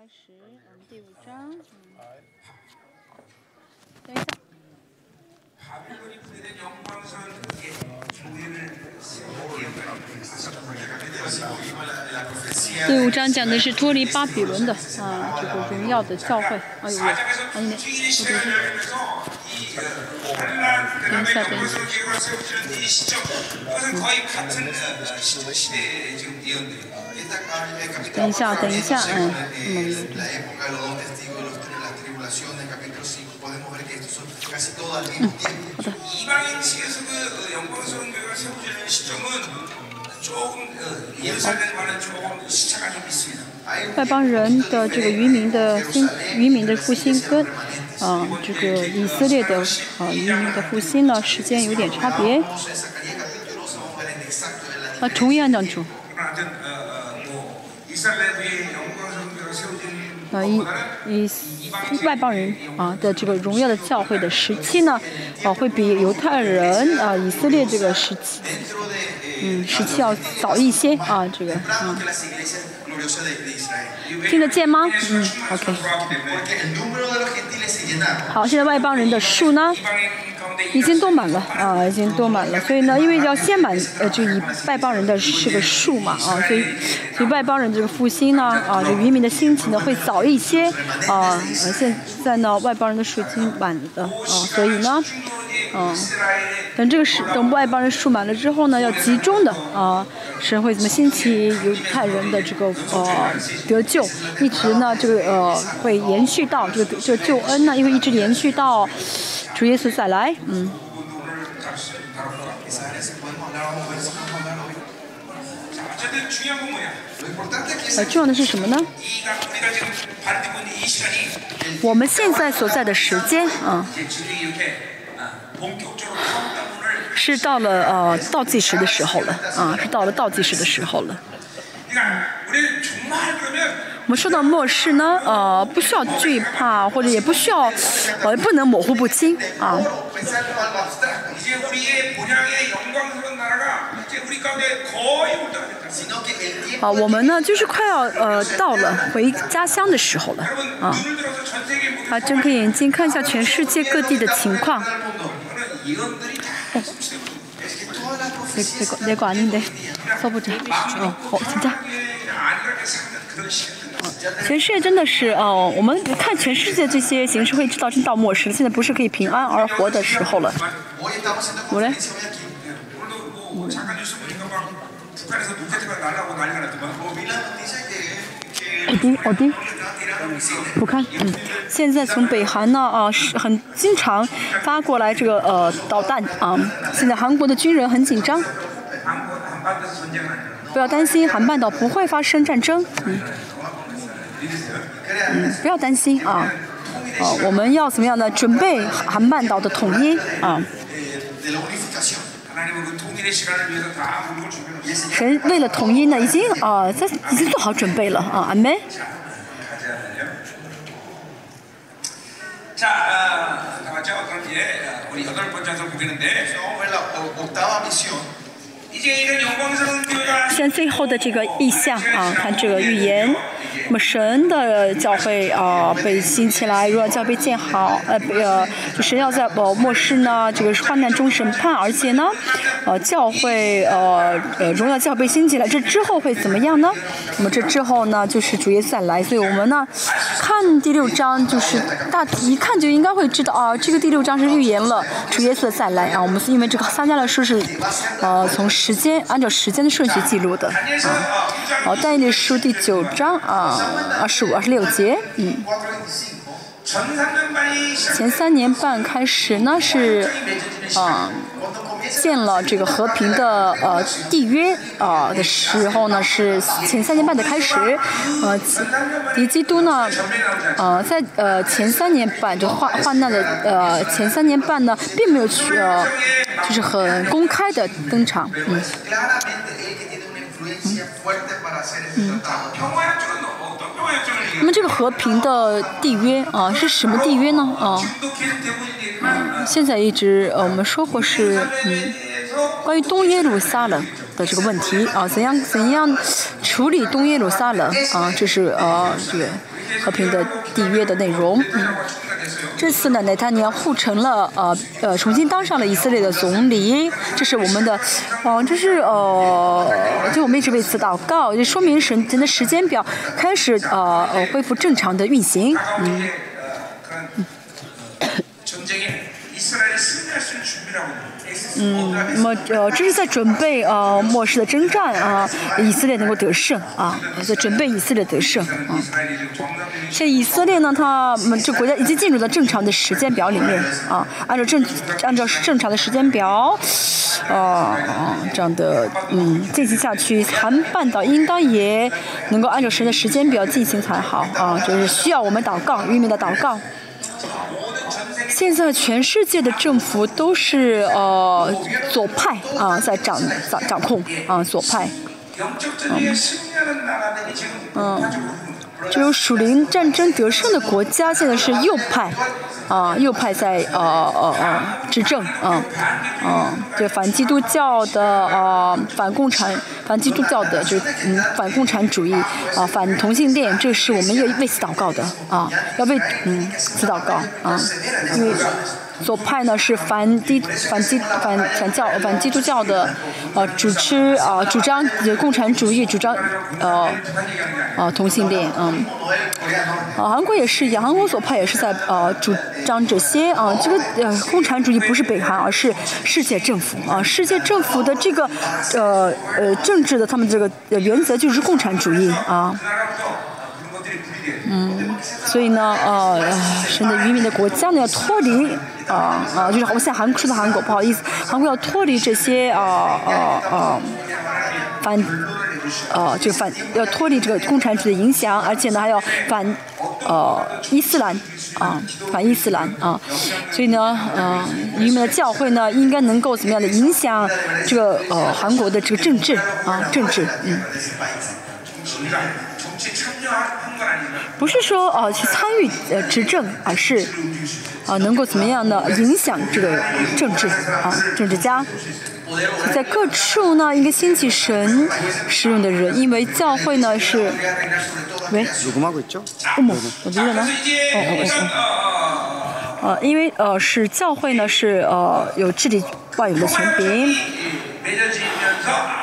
开始，嗯，第五章，嗯，等一下。 바빌론이 분해된 영광스러운 그의 교회를 세우기에 la profecía 第五章讲的是脱离巴比伦的啊，这个荣耀的教会。哎呦喂，哎 사장에서 你 주인의 시간을 열면서 이 어, 환란 대답의 인사된. 영광스러운 계획을 세워지는 이 시점 그것은 거의 같은 어, 시- 시대의 지금 예언들입니다. 等一下，等一下，嗯，嗯。好的。外邦人的这个渔民的兴，渔民的复兴，跟啊这个以色列的啊渔民的复兴呢，时间有点差别。啊，同样当。那一一外邦人啊的这个荣耀的教会的时期呢啊会比犹太人啊以色列这个时期嗯时期要早一些啊这个嗯。听得见吗？嗯 ok 好现在外邦人的数呢？已经都满了啊，已经都满了。所以呢，因为要先满呃，就以外邦人的这个数嘛啊，所以所以外邦人这个复兴呢啊，就渔民的心情呢会早一些啊。现在呢，外邦人的数已经满了啊，所以呢，嗯、啊，等这个是等外邦人数满了之后呢，要集中的啊，神会怎么兴起犹太人的这个呃得救，一直呢这个呃会延续到这个这个救恩呢，因为一直延续到主耶稣再来。嗯。呃重要的是什么呢？我们现在所在的时间啊是到了呃倒计时的时候了啊是到了倒计时的时候了。그러니까 우리는 정말 그러면 我们说到末世呢，呃，不需要惧怕，或者也不需要，呃，不能模糊不清啊。 pensar como algo abstracto, 이제 우리의 본향의 영광스러운 나라가 이제 우리 가운데 거의 올 때가 됐다. sino que el tiempo 啊，我们呢就是快要呃到了回家乡的时候了 여러분 啊 눈을 들어서 전 세계 모든 啊，睁开眼睛看一下全世界各地的情况。 그런 예언들이 다 성취되고 es que todas las 那 profecías 那个那个아닌데 써보자 어, 어 진짜. 아니라게 사는 그런 시간. 全世界真的是，哦、我们看全世界这些形势会知道，真到末世了。现在不是可以平安而活的时候了。 hoy estamos haciendo ¿Vale? conferencia hoy aquí. 오늘도 뭐 잠깐 뉴스 보니까 막 북한에서 로켓가 날라고 난리가 났더만. Como vi la noticia que, que 어디 어디？ estaban tirando misiles. 不看，嗯，现在从北韩呢，啊，是很经常发过来这个呃导弹啊。现在韩国的军人很紧张， 한국 한반도에서 전쟁은 아니라. 不要担心，韩半岛不会发生战争，嗯， 嗯，不要担心啊，哦，我们要怎么样呢？准备韩半岛的统一啊。为为了统一呢，已经啊，这已经做好准备了啊，阿妹。现在最后的这个意象啊，看这个预言，那么神的教会啊被兴起来，荣耀教被建好，呃，呃，就神要在呃末世呢这个患难中审判，而且呢，呃，教会呃呃荣耀教被兴起来，这之后会怎么样呢？那么这之后呢，就是主耶稣再来，所以我们呢看第六章，就是大一看就应该会知道啊，这个第六章是预言了主耶稣的再来啊。我们是因为这个撒迦利书是呃从时间按照时间的顺序记录的。啊好带你书第九章啊二十五二十六节嗯。前三年半开始呢是啊建了这个和平的呃缔约啊的时候呢是前三年半的开始呃迪基督呢呃在呃前三年半就患患难的呃前三年半呢并没有去呃就是很公开的登场嗯。嗯。那么这个和平的缔约啊是什么缔约呢？啊现在一直呃，我们说过是嗯，关于东耶路撒冷的这个问题啊，怎样怎样处理东耶路撒冷啊，这是呃、啊、这个和平的缔约的内容。嗯，这次呢，内塔尼亚互成了呃呃，重新当上了以色列的总理，这是我们的，哦、这是呃，就我们一直为此祷告，也说明神神的时间表开始呃呃恢复正常的运行。嗯。那么，呃，这是在准备，呃，末世的征战，呃，以色列能够得胜，啊，在准备以色列得胜，啊，所以以色列呢，他们这国家已经进入了正常的时间表里面，啊，按照正，按照正常的时间表，啊，这样的，嗯，进行下去，韩半岛应当也能够按照谁的时间表进行才好，啊，就是需要我们祷告，与民的祷告。现在全世界的政府都是呃左派啊在掌掌掌控啊左派，嗯。嗯就是属灵战争得胜的国家，现在是右派，啊，右派在呃呃呃执政，嗯、啊、嗯、啊，就反基督教的呃、啊、反共产反基督教的，就嗯反共产主义啊反同性恋，这是我们要为此祷告的啊，要为嗯此祷告啊，因为。左派呢是反基、反基、反反教、反基督教的，呃，主持啊，主张共产主义，主张呃，呃，同性恋，嗯，啊，韩国也是一样，韩国左派也是在呃主张这些啊，这个呃共产主义不是北韩，而是世界政府啊，世界政府的这个呃呃政治的他们这个原则就是共产主义啊，嗯，所以呢，呃，甚至于民的国家呢要脱离。啊啊、就是我现在韩说的韩国，不好意思，韩国要脱离这些啊啊啊反呃就反要脱离这个共产主义的影响，而且呢还要反呃伊斯兰啊反伊斯兰啊，所以呢，呃，你们的教会呢应该能够怎么样的影响这个呃韩国的这个政治啊政治，嗯。우리가 정치 참여한 건 아니지만 不是说呃去参与呃执政，而是啊、呃能够怎么样呢影响这个政治啊政治家，在各处呢应该兴起神使用的人，因为教会呢是喂 녹음하고 있죠? 어머 어디려나 그래서 이제 어, 어, 어, 우선 어. 어, 어, 呃因为呃是教会呢是呃有治理万有的权柄， 맺어지면서 아, 이제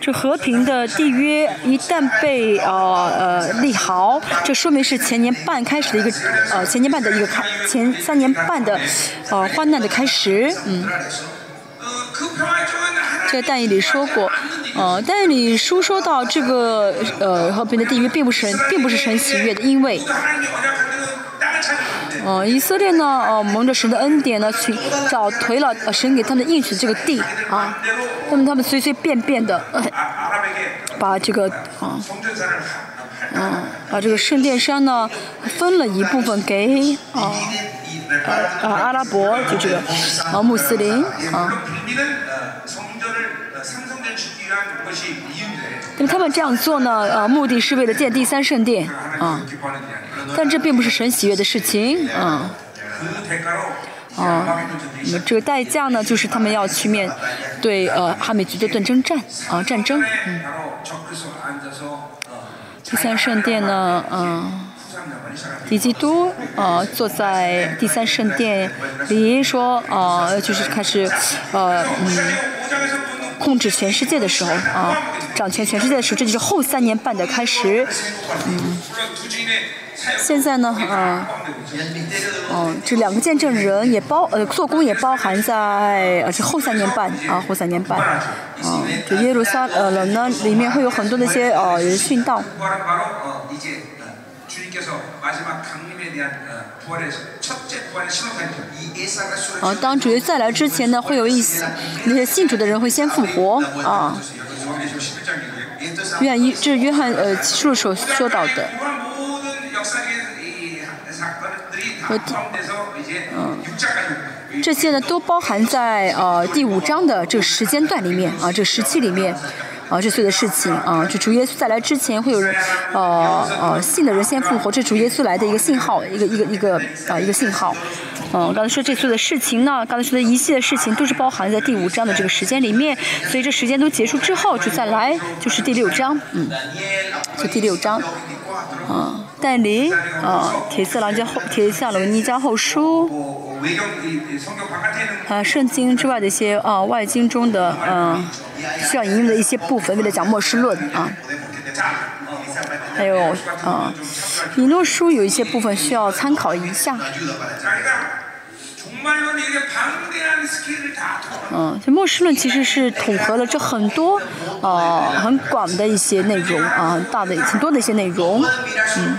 这和平的缔约一旦被呃呃利好，这说明是前年半开始的一个呃前年半的一个开，前三年半的呃患难的开始。嗯，这个单里说过，呃，但是你书说到这个呃和平的缔约并不是并不是很喜悦的，因为。哦，以色列呢？呃，蒙着神的恩典呢，去找退了神给他们应许这个地啊。那么他们随随便便的，把这个啊，嗯，把这个圣殿山呢，分了一部分给啊啊阿拉伯，就这个啊穆斯林啊。那么他们这样做呢？呃，目的是为了建第三圣殿啊。但这并不是神喜悦的事情啊啊那么这个代价呢就是他们要去面对呃哈美族的战争战啊战争嗯。第三圣殿呢嗯。以基督呃坐在第三圣殿里说呃就是开始呃嗯。控制全世界的时候啊，掌权全世界的时候，这就是后三年半的开始。嗯，现在呢，嗯，嗯，这两个见证人也包呃，做工也包含在呃后三年半啊，后三年半。嗯，这耶路撒冷呢，里面会有很多那些啊人殉道。啊，当主耶再来之前呢，会有一些那些信主的人会先复活啊。愿这是约翰呃，书所说到的呃，这些呢都包含在呃第五章的这个时间段里面啊，这个时期里面。啊，这所有的事情啊，就主耶稣再来之前会有人，呃呃，信的人先复活，这主耶稣来的一个信号，一个一个一个啊一个信号。嗯，刚才说这所有的事情呢，刚才说的一系列事情都是包含在第五章的这个时间里面，所以这时间都结束之后就再来，就是第六章，嗯，就第六章，啊、嗯，但，啊，铁色狼教后，铁色狼尼加后书，啊，圣经之外的一些啊外经中的嗯。需要引用的一些部分为了讲末世论啊。还有啊引诺书有一些部分需要参考一下。嗯这末世论其实是统合了这很多啊很广的一些内容啊大的很多的一些内容。嗯。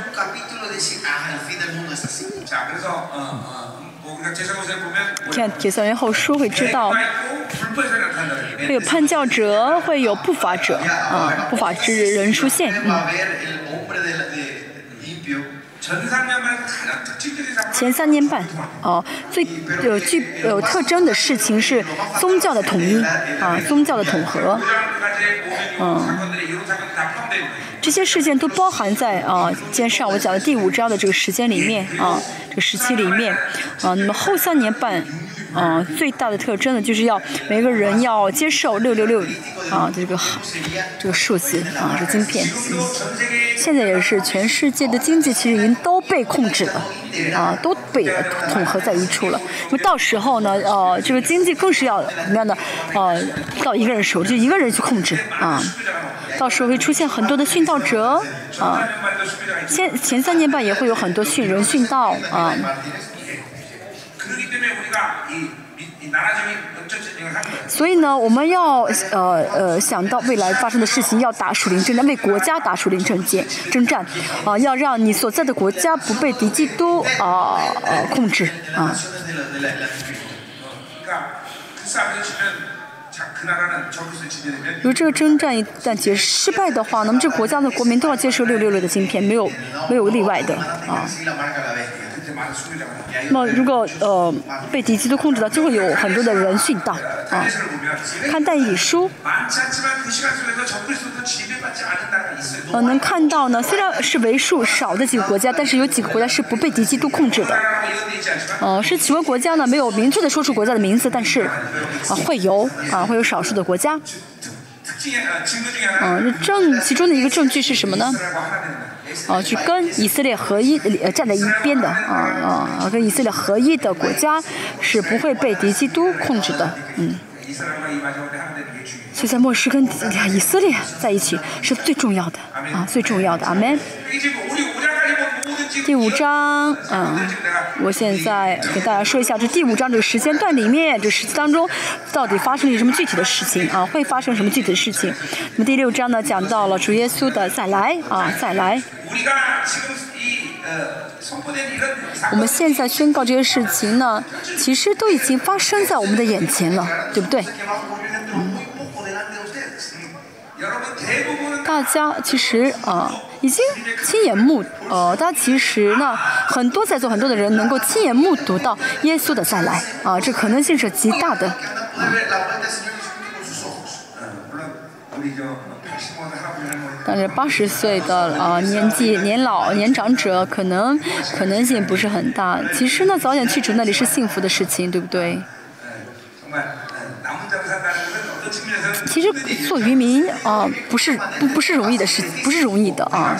看结算员后书会知道会有叛教者会有不法者啊不法之人出现。嗯前三年半哦最有具有特征的事情是宗教的统一啊宗教的统合嗯。这些事件都包含在啊今天上午讲的第五章的这个时间里面啊这个时期里面啊那么后三年半嗯最大的特征呢就是要每个人要接受六六六啊这个这个数字啊这个芯片。嗯现在也是全世界的经济其实已经都被控制了啊都被统合在一处了。就到时候呢呃这个经济更是要怎么样呢？呃到一个人手就一个人去控制啊到时候会出现很多的殉道者啊先前三年半也会有很多殉人殉道啊。所以呢，我们要呃呃想到未来发生的事情，要打树林征战，为国家打树林征战，征战，啊，要让你所在的国家不被敌机都啊呃控制啊。如果这个征战一旦结失败的话，那么这国家的国民都要接受六六六的芯片，没有没有例外的啊。那么，如果呃被敌机都控制了，就会有很多的人殉道啊。看弹雨书，呃，能看到呢。虽然是为数少的几个国家，但是有几个国家是不被敌机都控制的。呃，是几个国家呢没有明确的说出国家的名字，但是啊会有啊会有少数的国家。嗯，证其中的一个证据是什么呢？哦，去跟以色列合一，站在一边的，啊啊，跟以色列合一的国家是不会被敌基督控制的，嗯。所以，在末世跟以色列在一起是最重要的，啊，最重要的，阿门。第五章，嗯，我现在给大家说一下这第五章这个时间段里面，这时期当中到底发生了什么具体的事情啊？会发生什么具体的事情？那么第六章呢，讲到了主耶稣的再来啊，再来。我们现在宣告这些事情呢，其实都已经发生在我们的眼前了，对不对？嗯。大家其实啊，已经亲眼目呃，大家其实呢，很多在座很多的人能够亲眼目睹到耶稣的再来啊，这可能性是极大的。但是八十岁的啊年纪年老年长者可能可能性不是很大。其实呢，早点去主那里是幸福的事情，对不对？其实做渔民啊，不是不不是容易的事，不是容易的啊。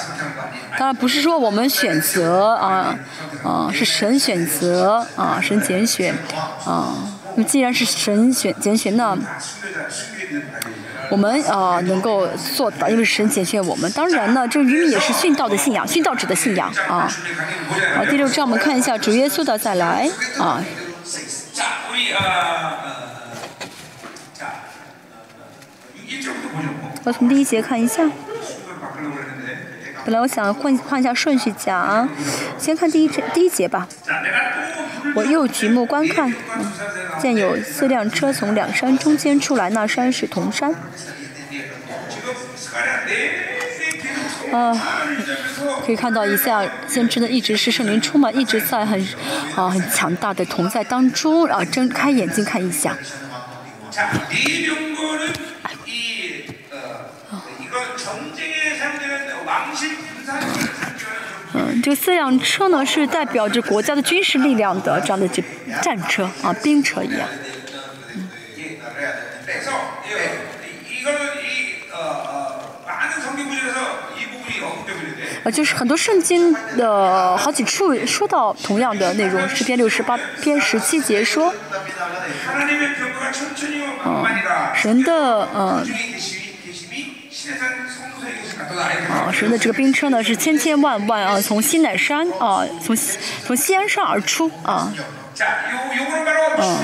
当然不是说我们选择啊，啊是神选择啊，神拣选啊。那既然是神选拣选，那我们啊能够做到，因为神拣选我们。当然呢，这渔民也是殉道的信仰，殉道者的信仰啊。好，第六章我们看一下主耶稣的再来啊。我从第一节看一下。本来我想换换一下顺序讲，先看第一节第一节吧。我又举目观看，见有四辆车从两山中间出来，那山是铜山。啊，可以看到一下，先知呢一直是圣灵充满，一直在很啊很强大的同在当中啊，睁开眼睛看一下。嗯这四辆车呢是代表着国家的军事力量的这样的战车啊兵车一样。就是很多圣经的好几处说到同样的内容十篇六十八篇十七节说嗯神的嗯啊，神的这个兵车呢是千千万万啊，从西乃山啊，从西从西安山而出啊。啊，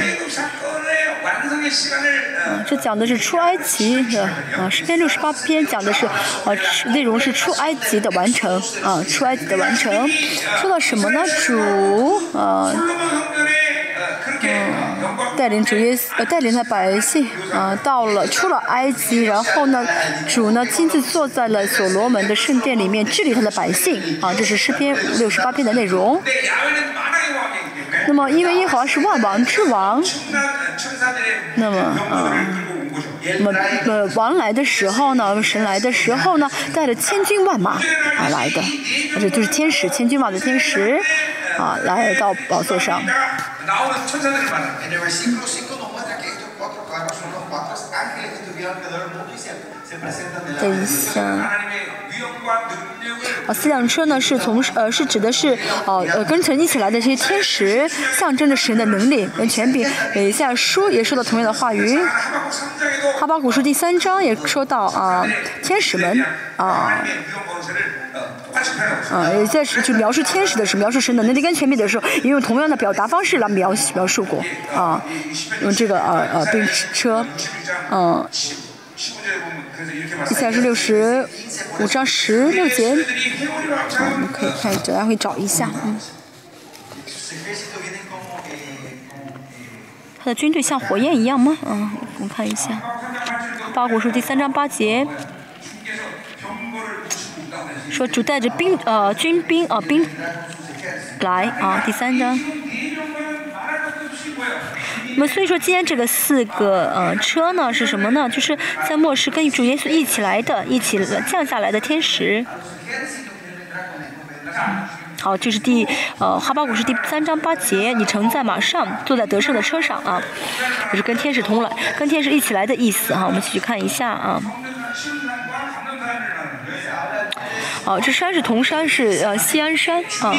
这讲的是出埃及的啊，诗篇六十八篇讲的是啊，内容是出埃及的完成啊，出埃及的完成。说到什么呢？主啊。带领主耶稣呃带领他百姓呃到了出了埃及然后呢主呢亲自坐在了所罗门的圣殿里面治理他的百姓啊这是诗篇六十八篇的内容。那么因为耶和华是万王之王那么嗯那么呃王来的时候呢神来的时候呢带着千军万马而来的而且就是天使千军万马的天使啊来到宝座上。나오는 천사들을 만나. En el versículo 5 nos muestra que estos cuatro carros son los cuatro ángeles que estuvieron alrededor del mundo y se, se presentan 等 delante 一 de Dios. 啊，四辆车呢是从呃是指的是呃呃跟神一起来的这些天使，象征着神的能力跟权柄。以下书也说到同样的话语，哈巴古书第三章也说到啊、天使们啊。呃啊，也在是就描述天使的时候，描述神的能力跟权柄的时候，也有同样的表达方式来描描述过啊，用这个呃呃冰车，嗯、接下来是六十五章十六节。我们可以看大家可以找一下嗯。他的军队像火焰一样吗？嗯我看一下。八股书第三章八节。说主带着兵呃军兵呃兵来啊第三章。那么所以说今天这个四个呃车呢是什么呢？就是在末世跟主耶稣一起来的，一起降下来的天使。好，这是第呃哈巴古是第三章八节，你乘在马上，坐在得胜的车上啊，就是跟天使同来，跟天使一起来的意思哈、啊。我们继续看一下啊。哦这山是铜山是呃西安山啊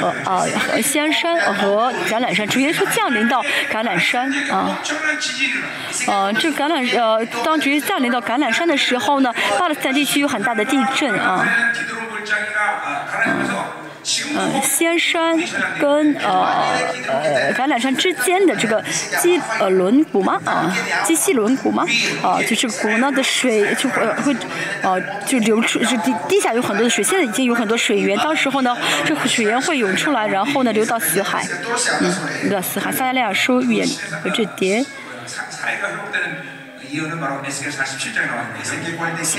呃啊西安山和橄榄山直接说降临到橄榄山啊呃这橄榄呃当直接降临到橄榄山的时候呢巴勒斯坦地区有很大的地震啊呃，仙山跟呃呃橄榄山之间的这个基呃轮毂吗？啊，基西轮毂吗？啊，就这个毂呢的水就会会呃就流出，就地地下有很多的水，现在已经有很多水源，到时候呢，这水源会涌出来，然后呢流到死海，嗯，流到死海。撒加利亚书预言有这点。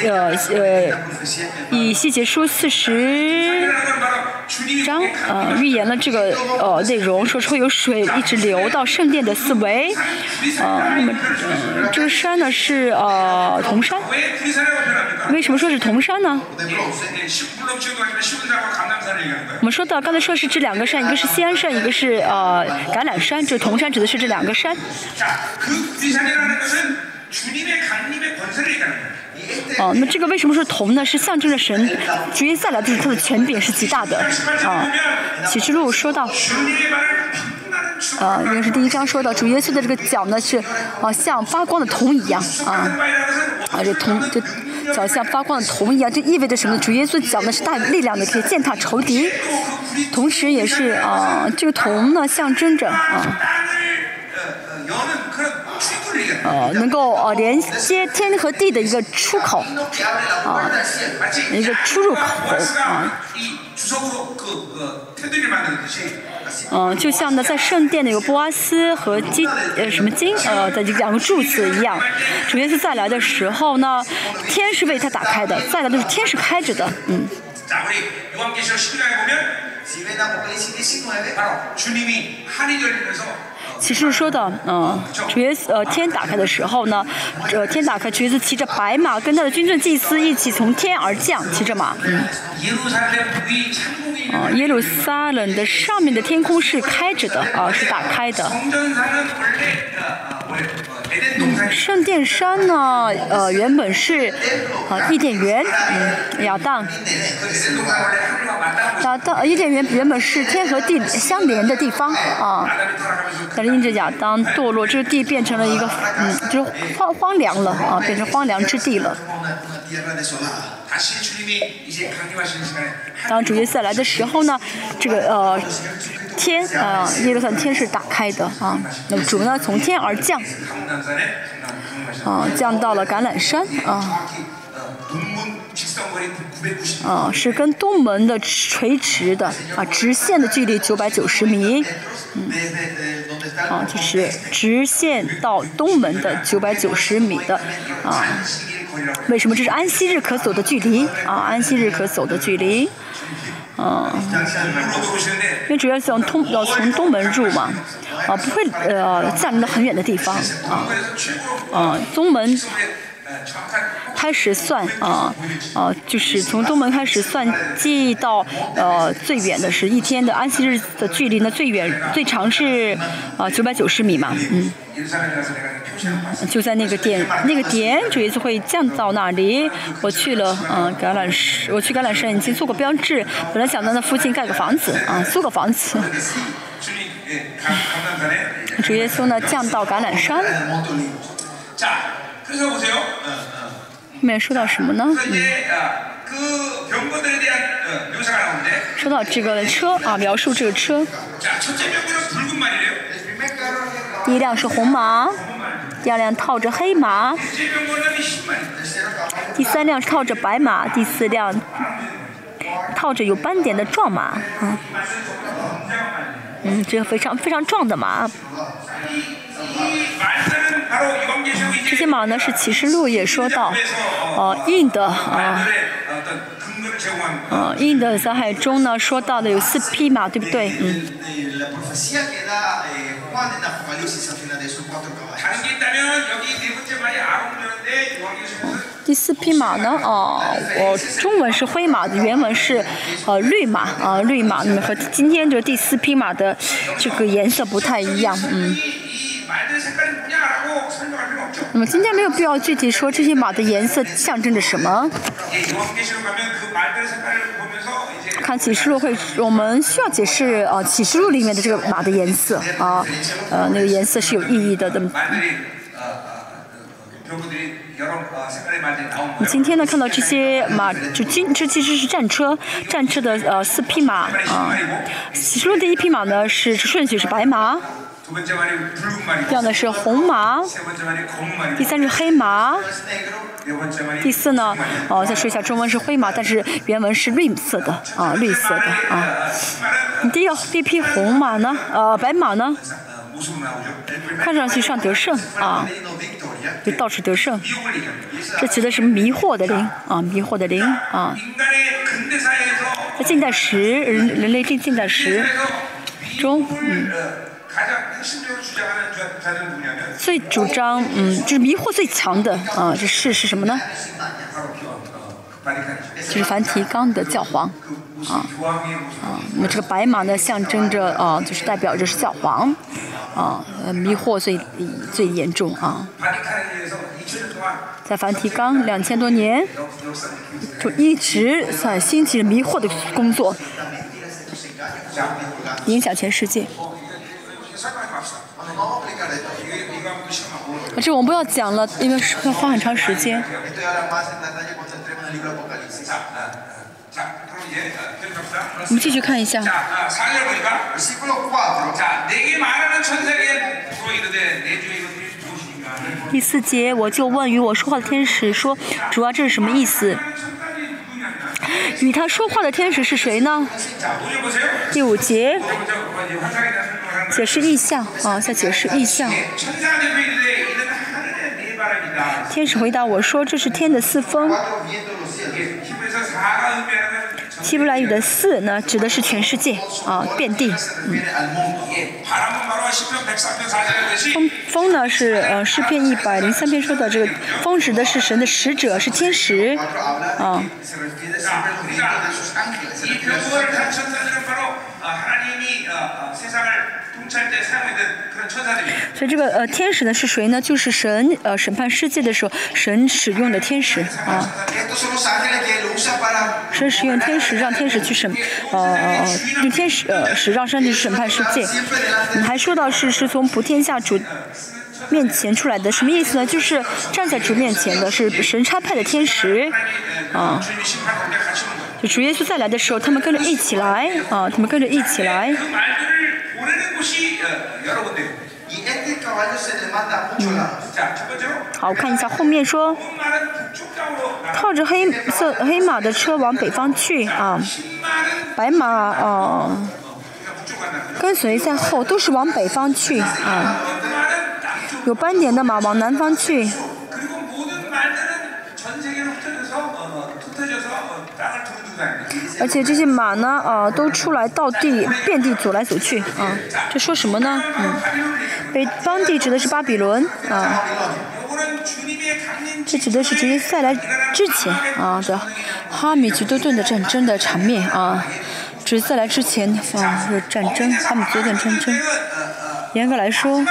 呃呃，以细节书四十章呃预言了这个呃内容，说会有水一直流到圣殿的四围。呃，那么这个山呢是呃铜山，为什么说是铜山呢？我们说到刚才说是这两个山，一个是西安山，一个是呃橄榄山，这铜山指的是这两个山。哦，那这个为什么是铜呢？是象征着神主耶稣来，就是他的权柄是极大的啊。启示录说到，呃，也是第一章说到，主耶稣的这个脚呢是啊像发光的铜一样啊，啊这铜这脚像发光的铜一样，这意味着什么？主耶稣脚呢是带力量的，可以践踏仇敌，同时也是啊，这个铜呢象征着啊。呃，能够呃连接天和地的一个出口，呃，一个出入口，啊呃，就像呢在圣殿那个波阿斯和金，呃，什么金，呃，在两个柱子一样。首先是再来的时候呢，天是为他打开的，再来的是天是开着的。嗯。启示说的，嗯，主耶呃天打开的时候呢，呃天打开，主耶稣骑着白马，跟他的军政祭司一起从天而降，骑着马，嗯，耶路撒冷的上面的天空是开着的，啊，是打开的。圣殿山呢，呃，原本是呃伊甸园，嗯，亚当，亚当，伊甸园原本是天和地相连的地方啊，但是因着亚当堕落，这个地变成了一个，嗯，就荒荒凉了啊，变成荒凉之地了。当主耶稣来的时候呢，这个呃天啊，耶路撒冷天是打开的啊，那么主呢从天而降，啊，降到了橄榄山啊，啊，是跟东门的垂直的啊，直线的距离九百九十米，嗯，啊，就是直线到东门的九百九十米的啊。为什么这是安息日可走的距离啊？安息日可走的距离，嗯，因为主要想通要从东门入嘛，啊，不会呃，站到很远的地方啊，啊，东门。开始算啊啊就是从东门开始算计到呃最远的是一天的安息日的距离呢最远最长是啊九百九十米嘛嗯。就在那个点那个点主页就会降到那里我去了嗯橄榄石我去橄榄山已经做过标志本来想在那附近盖个房子啊租个房子。主耶稣呢降到橄榄山。后面说到什么呢？嗯说到这个车啊描述这个车。第一辆是红马第二辆套着黑马第三辆套着白马第四辆套着有斑点的壮马嗯这个非常非常壮的马。这些马呢是启示录也说到，呃，印的啊，呃，印的在海中呢说到的有四匹马，对不对？嗯。第四匹马呢？哦、呃，我中文是灰马的，原文是呃绿马啊、呃、绿马，那么和今天这第四匹马的这个颜色不太一样，嗯。那么今天没有必要具体说这些马的颜色象征着什么。看启示录会，我们需要解释啊，启示录里面的这个马的颜色啊，呃，那个颜色是有意义的。那么今天呢，看到这些马，就今，这其实是战车，战车的呃四匹马啊。启示录第一匹马呢，是顺序是白马。要的是红马，第三是黑马，第四呢，哦，再说一下，中文是灰马，但是原文是绿色的啊，绿色的啊。第二，第一匹红马呢，呃，白马呢，看上去像得胜啊，就到处得胜，这指的是迷惑的灵啊，迷惑的灵啊。在近代史，人人类近近代史中，嗯。最主张，嗯，就是迷惑最强的，啊，这是是什么呢？就是梵提冈的教皇，啊，啊，那么这个白马呢，象征着，啊，就是代表着是教皇，啊，迷惑最最严重啊。在梵提冈两千多年，就一直在兴起迷惑的工作，影响全世界。这我们不要讲了，因为要花很长时间。我们继续看一下。第四节，我就问与我说话的天使说：“主啊，这是什么意思？”与他说话的天使是谁呢？第五节。解释意象啊再解释意象。天使回答我说这是天的四风。希伯来语的四呢指的是全世界啊遍地。嗯。风风呢是呃诗篇一百零三篇说的这个风指的是神的使者是天使啊。所以这个呃天使呢是谁呢？就是神呃审判世界的时候，神使用的天使啊。神使用天使让天使去审，呃呃呃，用天使呃使让上帝审判世界。你还说到是是从普天下主面前出来的，什么意思呢？就是站在主面前的是神差派的天使啊。就主耶稣再来的时候，他们跟着一起来啊，他们跟着一起来。好，我看一下后面说，靠着黑色黑马的车往北方去啊，白马啊，跟随在后，都是往北方去啊，有斑点的马往南方去。而且这些马呢，啊、都出来到地遍地走来走去，啊，这说什么呢？嗯，北方地指的是巴比伦，啊，这指的是直接再来之前，啊的哈米吉多顿的战争的场面，啊，只在来之前，啊，是战争，哈米吉多顿战争，严格来说，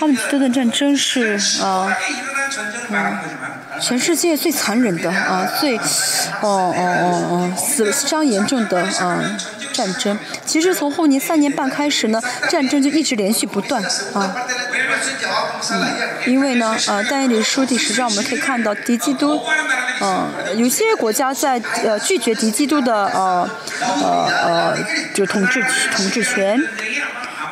哈米吉多顿战争是，啊。嗯，全世界最残忍的啊，最，哦哦哦哦，死伤严重的啊战争，其实从后年三年半开始呢，战争就一直连续不断啊。嗯，因为呢，呃，戴笠书记实际上我们可以看到，敌基督，嗯，有些国家在呃拒绝敌基督的呃呃呃，就统治统治权。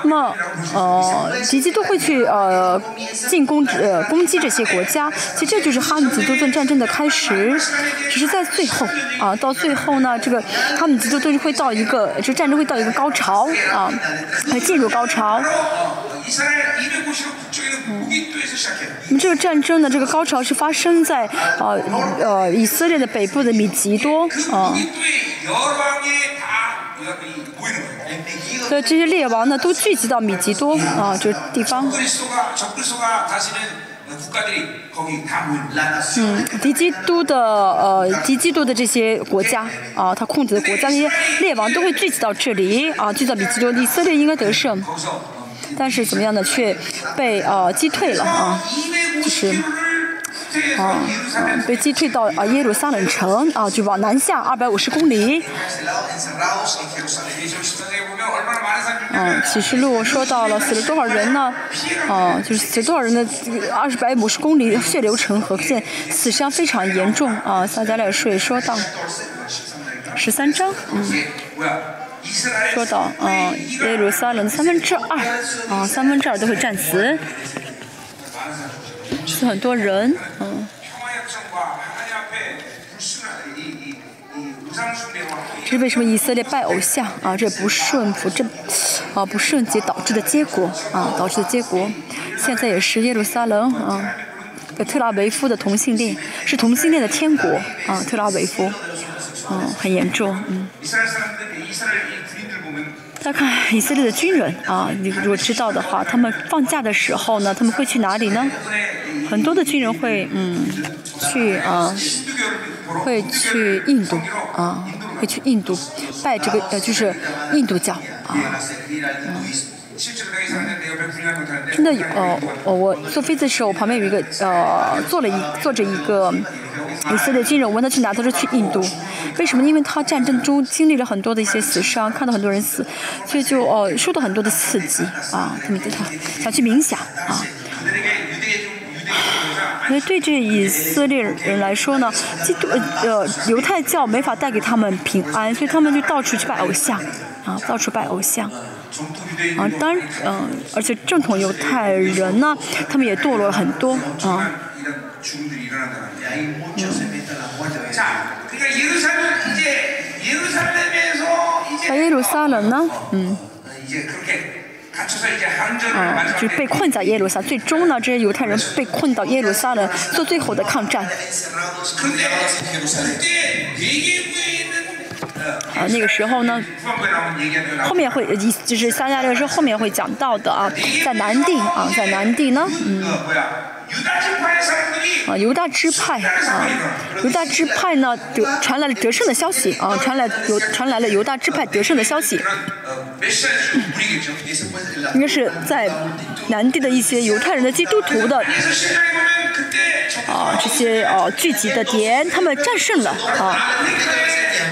那么，呃，敌机都会去呃进攻呃攻击这些国家，其实这就是哈姆吉多顿战争的开始。只是在最后啊，到最后呢，这个哈姆集多顿会到一个，就战争会到一个高潮啊，进入高潮。嗯，那么这个战争的，这个高潮是发生在呃呃以色列的北部的米吉多啊。所以这些列王呢，都聚集到米吉多啊，就是地方。嗯，敌基督的呃，敌基督的这些国家啊，他控制的国家那些列王都会聚集到这里啊，聚到米吉多，以色列应该得胜，但是怎么样呢？却被呃击退了啊，就是。啊，被击退到啊耶路撒冷城啊，就往南下二百五十公里。嗯，启示录说到了死了多少人呢？啊，就是死多少人的。二百五十公里血流成河，可见死伤非常严重啊。撒加书也说到十三章，嗯，说到啊耶路撒冷三分之二，啊，三分之二都会战死。是很多人嗯。这是为什么以色列拜偶像？啊这不顺服这啊不顺解导致的结果啊导致的结果。现在也是耶路撒冷啊特拉维夫的同性恋是同性恋的天国啊特拉维夫嗯很严重嗯。再看以色列的军人啊你如果知道的话他们放假的时候呢他们会去哪里呢？很多的军人会嗯去啊会去印度啊会去印度拜这个呃就是印度教啊嗯。真的有哦我坐飞机的时候我旁边有一个呃坐了一坐着一个以色列军人我问他去哪他说去印度。为什么？因为他战争中经历了很多的一些死伤看到很多人死所以就哦受到很多的刺激啊他们对他想去冥想啊。所以对这以色列人来说呢基督呃犹太教没法带给他们平安所以他们就到处去拜偶像啊到处拜偶像。啊当然嗯而且正统犹太人呢他们也堕落了很多啊。嗯。白耶鲁撒冷呢？嗯。嗯，就被困在耶路撒。最终呢，这些犹太人被困到耶路撒冷做最后的抗战。啊，那个时候呢，后面会，就是三加六是后面会讲到的啊，在南地啊，在南地呢，嗯。啊，犹大支派啊，犹大支派呢，得传来了得胜的消息啊，传来犹传来了犹大支派得胜的消息。应该是在南地的一些犹太人的基督徒的啊，这些啊聚集的点，他们战胜了啊。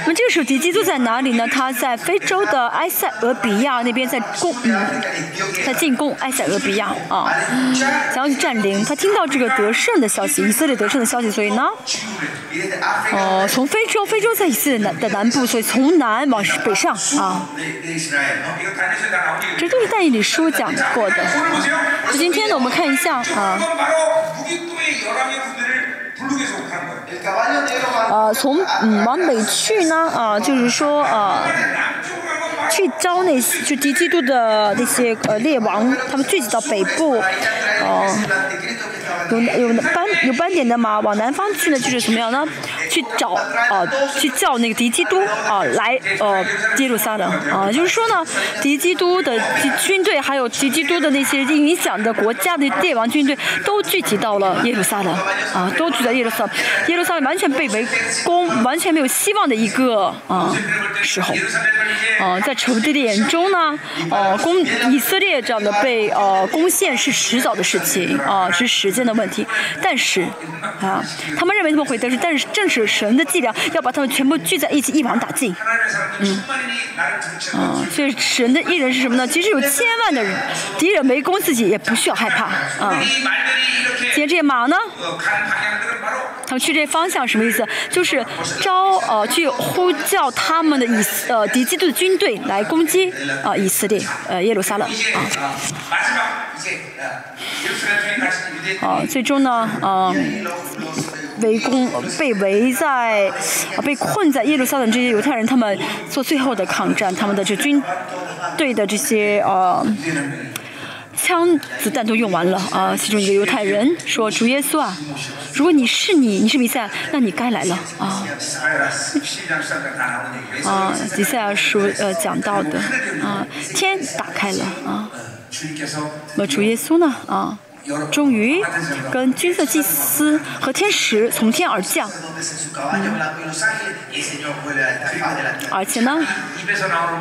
那么这个时候，敌基督在哪里呢？他在非洲的埃塞俄比亚那边在攻，嗯，在进攻埃塞俄比亚啊，想要去占领。他听到这个得胜的消息 以色列得胜的消息所以呢？哦从非洲非洲在以色列南的南部所以从南往北上啊。这都是戴以理书讲过的。今天呢我们看一下啊。呃从嗯往北去呢啊就是说啊去招那些就敌基督的那些呃列王他们聚集到北部哦。有有斑，有斑点的吗？往南方去呢，就是什么样呢？去找啊，去叫那个敌基督啊来呃耶路撒冷。啊，就是说呢，敌基督的军队还有敌基督的那些影响的国家的帝王军队都聚集到了耶路撒冷。啊，都聚在耶路撒，耶路撒冷完全被围攻，完全没有希望的一个啊时候。啊，在仇敌的眼中呢，呃攻以色列这样的被呃攻陷是迟早的事情啊，是时间的问题，但是啊，他们认为他们会但是但是正是。神的伎俩，要把他们全部聚在一起，一网打尽。嗯，啊，所以神的艺人是什么呢？其实有千万的人敌人围攻自己，也不需要害怕啊。今天这些马呢？他们去这方向什么意思？就是招呃去呼叫他们的以呃敌基督的军队来攻击啊、以色列呃耶路撒冷啊。好、啊，最终呢，嗯、啊。围攻、被围在、啊、被困在耶路撒冷这些犹太人，他们做最后的抗战，他们的这军队的这些呃枪子弹都用完了啊、其中一个犹太人说：“主耶稣啊，如果你是你，你是弥赛，那你该来了啊。”啊，弥赛亚说呃讲到的啊，天打开了啊，那主耶稣呢啊？终于，跟君色祭司和天使从天而降，而且呢，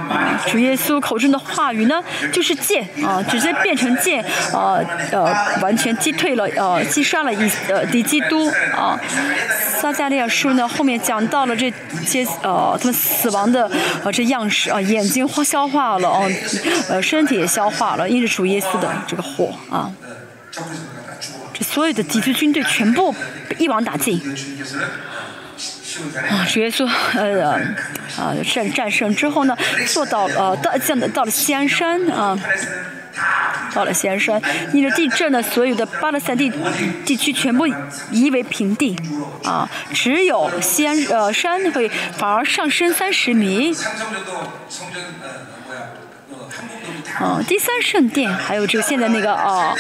啊，主耶稣口中的话语呢，就是剑，啊，直接变成剑，呃呃，完全击退了，呃，击杀了以呃敌基督，啊，撒加利亚书呢后面讲到了这些呃他们死亡的呃这样式，啊，眼睛消化了，啊，呃身体也消化了，因为主耶稣的这个火，啊。这所有的敌军军队全部一网打尽。啊直接做呃啊战胜之后呢做到呃到建的到了西安山啊到了西安山你的地震呢所有的巴勒斯坦地地区全部夷为平地啊只有西安呃山会反而上升三十米。哦，第三圣殿，还有这个现在那个啊，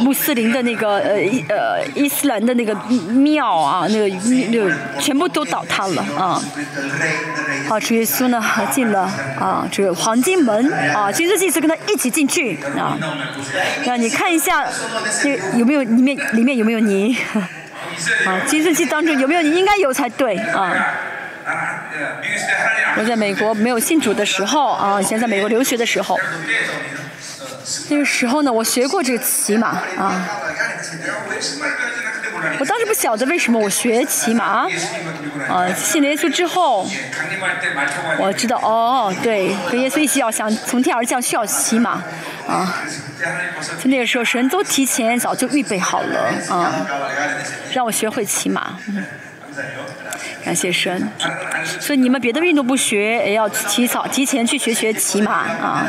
穆斯林的那个呃，呃，伊斯兰的那个庙啊，那个，那，全部都倒塌了啊。啊，主耶稣呢，进了啊，这个黄金门啊，金色祭司跟他一起进去啊。那你看一下，这有没有里面里面有没有泥？啊，金色器当中有没有泥？应该有才对啊。我在美国没有信主的时候啊以前在美国留学的时候。那个时候呢我学过这个骑马啊。我当时不晓得为什么我学骑马啊。信耶稣之后我知道哦对和耶稣一起要想从天而降需要骑马啊。就那个时候神都提前早就预备好了啊。让我学会骑马感谢神，所以你们别的运动不学，也要提早提前去学学骑马啊！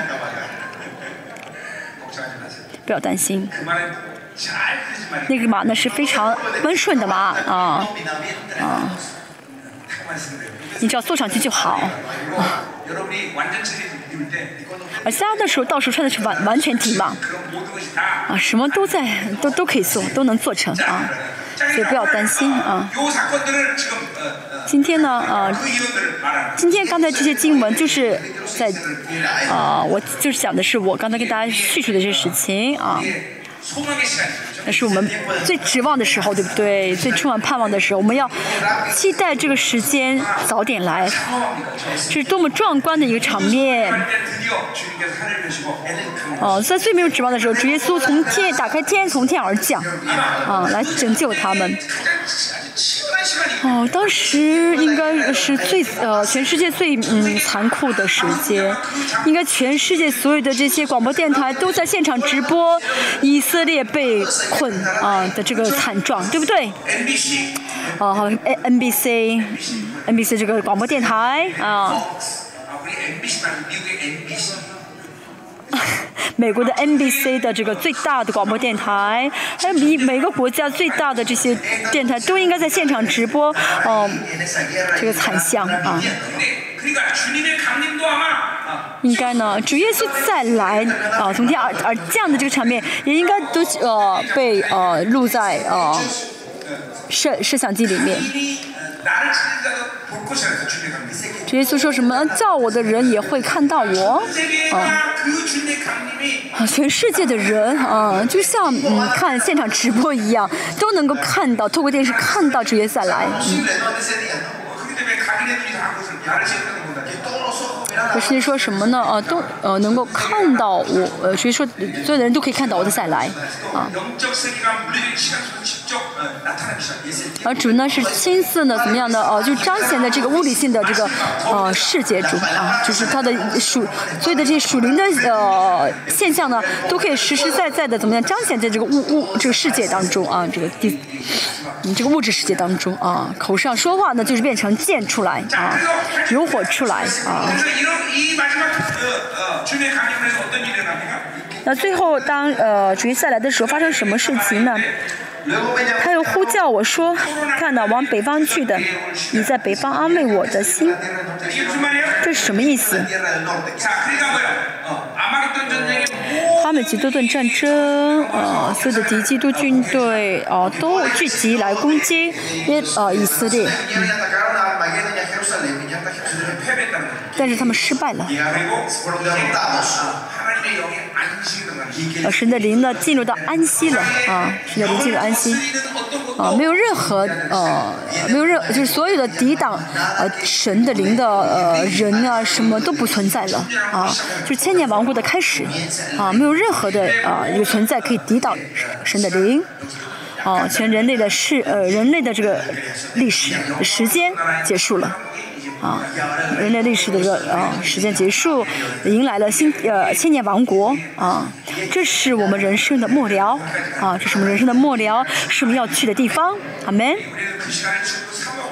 不要担心，那个马那是非常温顺的马啊啊！你只要坐上去就好啊。而家的时候，到时候穿的是完完全体嘛啊，什么都在都都可以做，都能做成啊。也不要担心啊。今天呢啊今天刚才这些经文就是在啊我就是想的是我刚才跟大家叙述的这些事情啊。那是我们最指望的时候，对不对？最充满盼望的时候，我们要期待这个时间早点来，是多么壮观的一个场面！哦，在最没有指望的时候，主耶稣从天打开天，从天而降，啊，来拯救他们。哦，当时应该是最呃，全世界最嗯残酷的时间，应该全世界所有的这些广播电台都在现场直播以色列被困啊的这个惨状，对不对？哦，好，N N B C N B C 这个广播电台啊。美国的 NBC 的这个最大的广播电台，还有每每个国家最大的这些电台都应该在现场直播，哦、这个惨象啊！应该呢，主耶稣再来啊，从天而而降的这个场面，也应该都呃被呃录在呃摄摄像机里面。直接说说什么？叫我的人也会看到我，啊，全世界的人啊，就像嗯看现场直播一样，都能够看到，透过电视看到直接赛来。可是说什么呢？啊，都呃能够看到我，呃，所以说所有的人都可以看到我的赛来，啊。而主呢是青色呢怎么样的哦就彰显的这个物理性的这个呃世界主啊就是它的属所有的这些属灵的呃现象呢都可以实实在在的怎么样彰显在这个物物这个世界当中啊这个地你这个物质世界当中啊口上说话呢就是变成剑出来啊有火出来啊那最后当呃主于再来的时候发生什么事情呢？他又呼叫我说：“看到往北方去的，你在北方安慰我的心。”这是什么意思？哈美吉多顿战争，呃，所有的敌基督军队，呃，都聚集来攻击耶，呃，以色列。但是他们失败了。神的灵呢，进入到安息了啊！神的灵进入安息，啊，没有任何呃，没有任就是所有的抵挡，呃，神的灵的呃人啊，什么都不存在了啊！就千年王国的开始啊，没有任何的啊有存在可以抵挡神的灵，啊，全人类的事呃人类的这个历史时间结束了。啊，人类历史的一个啊时间结束，迎来了新呃千年王国啊，这是我们人生的末了啊，这是我们人生的末了，是我们要去的地方。阿门。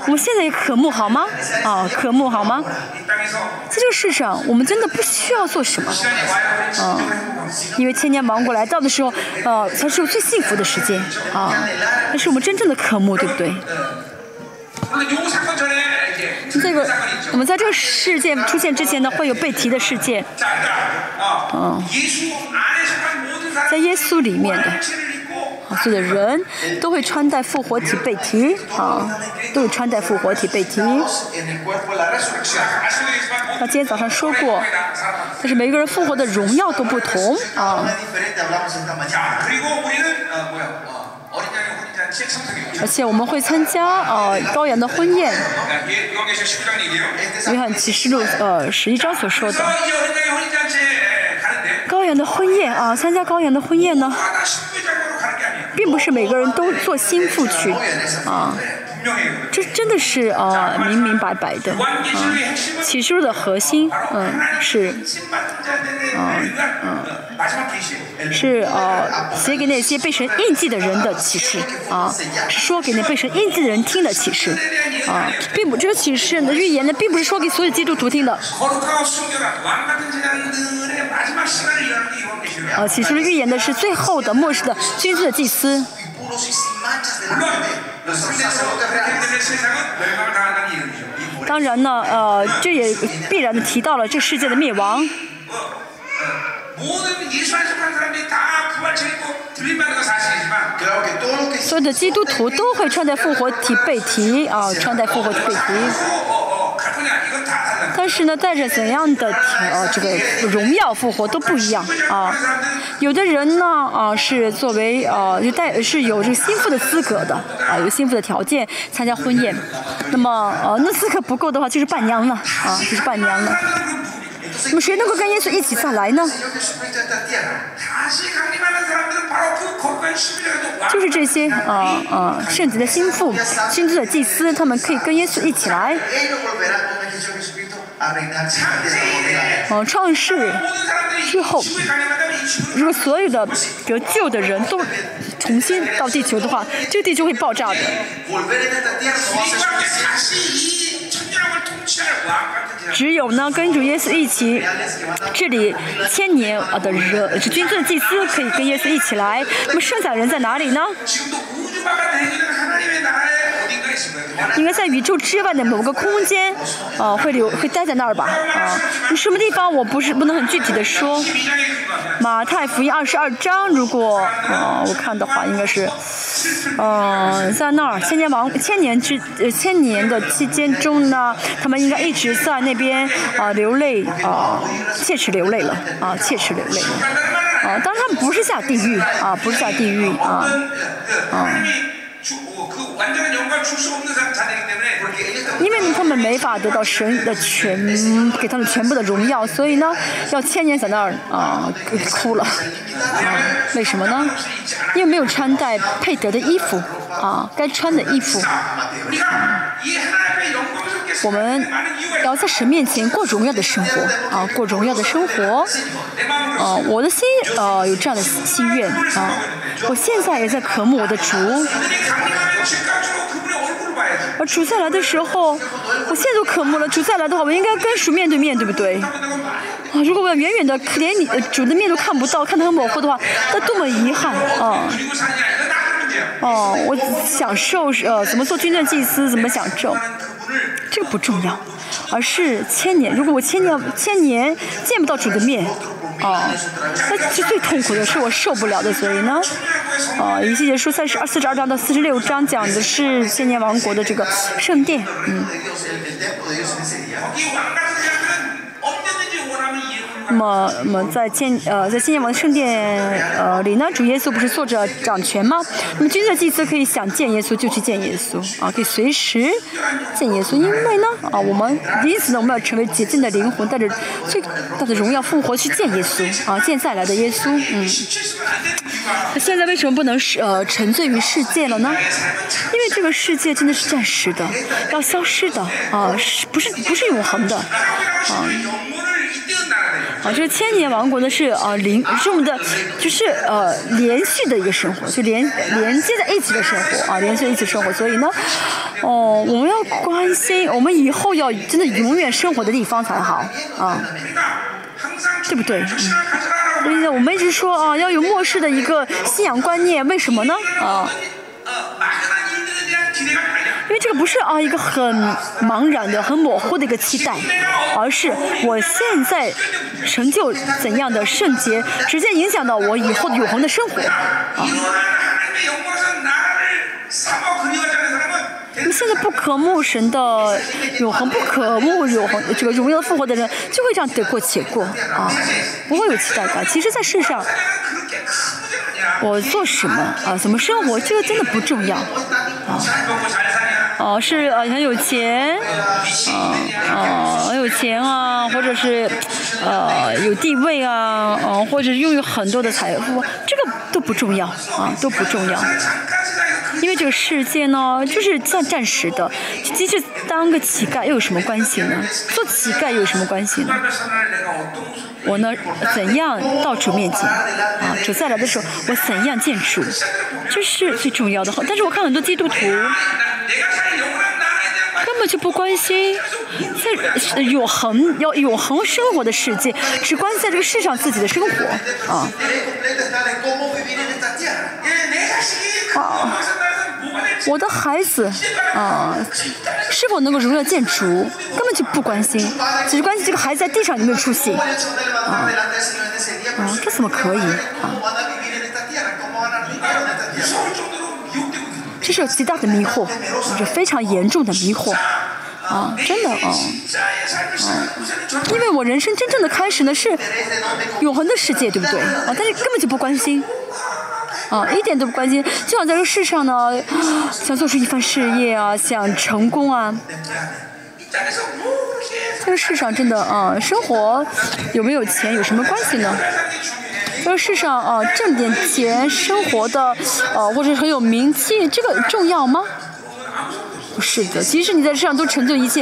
我们现在可慕好吗？啊，可慕好吗？在这个世上，我们真的不需要做什么，啊，因为千年王国来到的时候，啊，才是我最幸福的时间，啊，那是我们真正的可慕，对不对？这个，我们在这个事件出现之前呢，会有被提的事件。嗯，在耶稣里面的，所有的人都会穿戴复活体被提，啊，都会穿戴复活体被提。他今天早上说过，但是每个人复活的荣耀都不同，啊。而且我们会参加啊高阳的婚宴，约翰七十六呃十一章所说的。高阳的婚宴啊，参加高阳的婚宴呢，并不是每个人都做心腹去啊。这真的是呃，明明白白的啊。启示书的核心嗯，是嗯，嗯，是呃，写给那些被神印记的人的启示啊，说给那被神印记的人听的启示啊，并不这个启示的预言呢，并不是说给所有基督徒听的。呃，启示预言的，是最后的末世的真正的祭司。当然呢，呃，这也必然的提到了这世界的灭亡。所有的基督徒都会穿戴复活体背体啊，穿戴复活体背体。但是呢带着怎样的呃这个荣耀复活都不一样啊。有的人呢啊是作为呃就带是有这个心腹的资格的啊有心腹的条件参加婚宴那么呃那四个不够的话就是伴娘了啊就是伴娘了。那么谁能够跟耶稣一起再来呢？就是这些啊啊圣洁的心腹心智的祭司他们可以跟耶稣一起来。创世之后如果所有的得救的人都重新到地球的话这地球会爆炸的。只有呢跟着耶稣一起这里千年啊的人是金色祭司可以跟耶稣一起来。那么剩下的人在哪里呢？应该在宇宙之外的某个空间啊会留会待在那儿吧啊什么地方我不是不能很具体的说？马太福音二十二章如果啊我看的话应该是嗯在那儿千年王千年之呃千年的期间中呢他们应该一直在那边啊流泪啊切齿流泪了啊切齿流泪啊当然他们不是下地狱啊不是下地狱啊啊。因为他们没法得到神的全，给他们全部的荣耀。所以呢，要千年在那儿啊哭哭了啊。为什么呢？因为没有穿戴配得的衣服啊，该穿的衣服。我们要在神面前过荣耀的生活啊，过荣耀的生活。我的心呃有这样的心愿啊，我现在也在渴慕我的主。而，主再来的时候，我现在都渴慕了。主再来的话，我应该跟主面对面，对不对？啊，如果我要远远的，连你主的面都看不到，看得很模糊的话，那多么遗憾。啊。哦，我享受，呃，怎么做军断祭司，怎么享受？这个不重要，而是千年。如果我千年千年见不到主的面，啊，那是最痛苦的，是我受不了的。所以呢，啊，以西结书三十二四十二章到四十六章讲的是千年王国的这个圣殿，嗯。那么那么在建呃在新建王的圣殿呃里呢，主耶稣不是坐着掌权吗？那么君的祭司可以想见耶稣就去见耶稣啊，可以随时见耶稣，因为呢啊我们因此呢我们要成为洁净的灵魂，带着最大的荣耀复活去见耶稣啊，见再来的耶稣，嗯。那现在为什么不能是呃沉醉于世界了呢？因为这个世界真的是暂时的，要消失的啊，是不是不是永恒的啊？啊，这个千年王国呢是啊灵是我们的，就是呃连续的一个生活，就连连接在一起的生活啊，连接一起生活。所以呢，哦、我们要关心我们以后要真的永远生活的地方才好啊，对不对？嗯，所以呢，我们一直说啊，要有末世的一个信仰观念，为什么呢？啊。因为这个不是啊一个很茫然的、很模糊的一个期待，而是我现在成就怎样的圣洁，直接影响到我以后的永恒的生活啊。你现在不可慕神的永恒，不可慕永恒这个荣耀复活的人，就会这样得过且过啊，不会有期待感。其实，在世上，我做什么啊，怎么生活，这个真的不重要啊。哦，是很有钱，嗯嗯很有钱啊，或者是呃有地位啊，嗯，或者拥有很多的财富，这个都不重要啊，都不重要，因为这个世界呢，就是暂暂时的，其实当个乞丐又有什么关系呢？做乞丐又有什么关系呢？我呢，怎样到主面前？啊，主再来的时候，我怎样见主？这是最重要的。但是我看很多基督徒，根本就不关心在永恒要永恒生活的世界，只关在这个世上自己的生活。啊。我的孩子，啊，是否能够荣耀建筑，根本就不关心，只是关心这个孩子在地上有没有出息，啊，啊，这怎么可以？啊？这是有极大的迷惑，是非常严重的迷惑。啊，真的啊，啊，因为我人生真正的开始呢是永恒的世界，对不对？啊，但是根本就不关心，啊一点都不关心就想在这世上呢想做出一番事业啊想成功啊。这个世上真的啊生活有没有钱有什么关系呢？这个世上啊挣点钱生活的啊或者很有名气这个重要吗？不是的即使你在世上都成就一切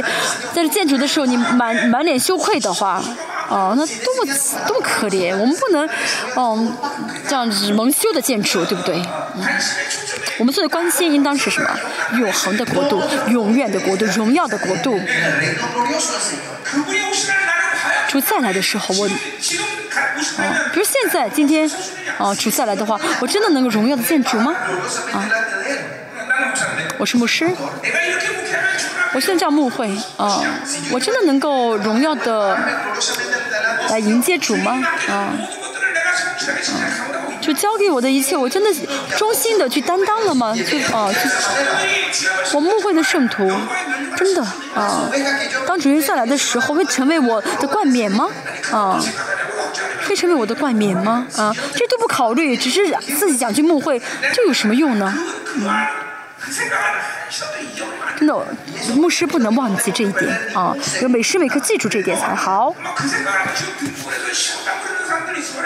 在这建筑的时候你满满脸羞愧的话哦那多么多么可怜我们不能嗯这样子蒙羞的建筑对不对？嗯我们做的关心应当是什么？永恒的国度永远的国度荣耀的国度。主再来的时候我哦比如现在今天哦主再来的话我真的能够荣耀的建筑吗？啊我是牧师，我现在叫牧会啊！我真的能够荣耀的来迎接主吗？啊，啊，就交给我的一切，我真的忠心的去担当了吗？就啊，我牧会的圣徒，真的啊，当主恩再来的时候，会成为我的冠冕吗？啊，会成为我的冠冕吗？啊，这都不考虑，只是自己讲句牧会，这有什么用呢？嗯真的，牧师不能忘记这一点啊！要每时每刻记住这一点才好。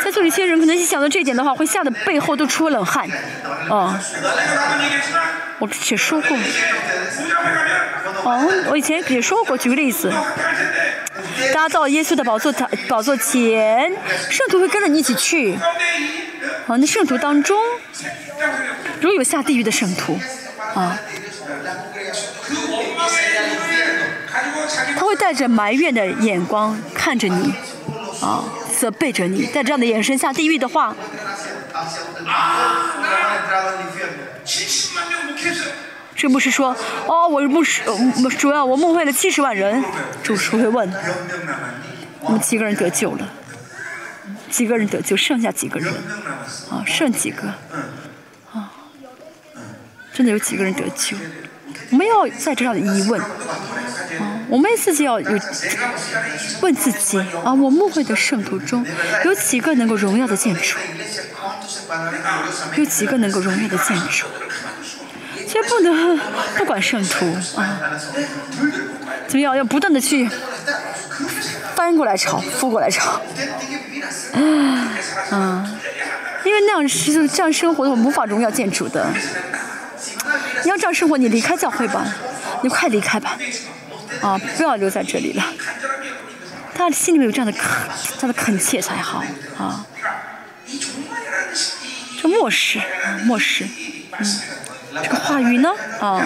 在座一些人可能一想到这一点的话，会吓得背后都出冷汗。啊，我之前说过，哦，我以前也说过，举个例子，大家到耶稣的宝座宝座前，圣徒会跟着你一起去。哦，那圣徒当中，如有下地狱的圣徒。啊。他会带着埋怨的眼光看着你，啊，责备着你，在这样的眼神下地狱的话。是不是说，哦，我不是，主要我梦会了七十万人，主持会问，我们几个人得救了？几个人得救？剩下几个人？啊，剩几个？真的有几个人得救？我们要在这样的疑问，啊，我们自己要有问自己啊，我牧会的圣徒中有几个能够荣耀的建筑？有几个能够荣耀的建筑？其实不能不管圣徒啊，怎么样？要不断的去翻过来抄，覆过来炒。Usted tiene que vivir así. 因为那样是这样生活的，我无法荣耀建筑的。你要这样生活，你离开教会吧，你快离开吧，啊，不要留在这里了。他心里面有这样的恳，这样的恳切才好啊。这末世啊，末世，嗯，这个话语呢，啊，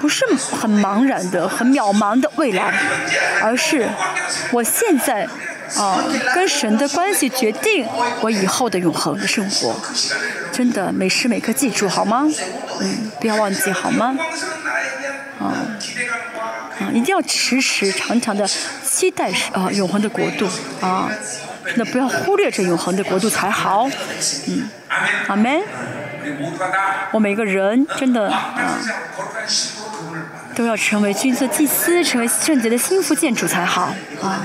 不是很茫然的、很渺茫的未来，而是我现在。啊，跟神的关系决定我以后的永恒的生活。真的每时每刻记住好吗？嗯，不要忘记好吗？啊，啊，一定要时时常常的期待啊，永恒的国度啊。那不要忽略这永恒的国度才好。嗯，阿门。我每个人真的啊。都要成为君尊祭司，成为圣洁的心腹建筑才好啊。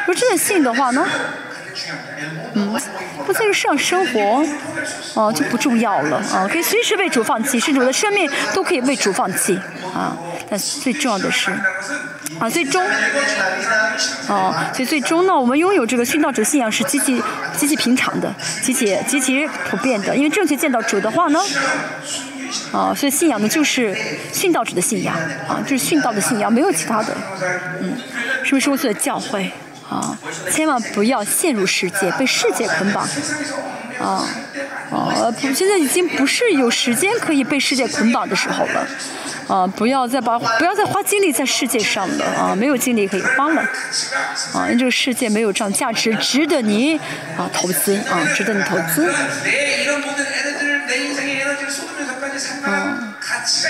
如果真的信的话呢？嗯，不在这上生活，哦、啊，就不重要了啊，可以随时为主放弃，甚至我的生命都可以为主放弃啊。但最重要的是，啊，最终，哦、啊，所以最终呢，我们拥有这个殉道者信仰是极其极其平常的，极其极其普遍的，因为正确见到主的话呢，啊，所以信仰呢就是殉道者的信仰啊，就是殉道的信仰，没有其他的，嗯，是不是我所的教会？啊，千万不要陷入世界，被世界捆绑。啊，啊，现在已经不是有时间可以被世界捆绑的时候了。啊，不要再把不要再花精力在世界上了啊，没有精力可以花了。啊，因为这个世界没有这样价值，值得你啊投资啊，值得你投资。嗯，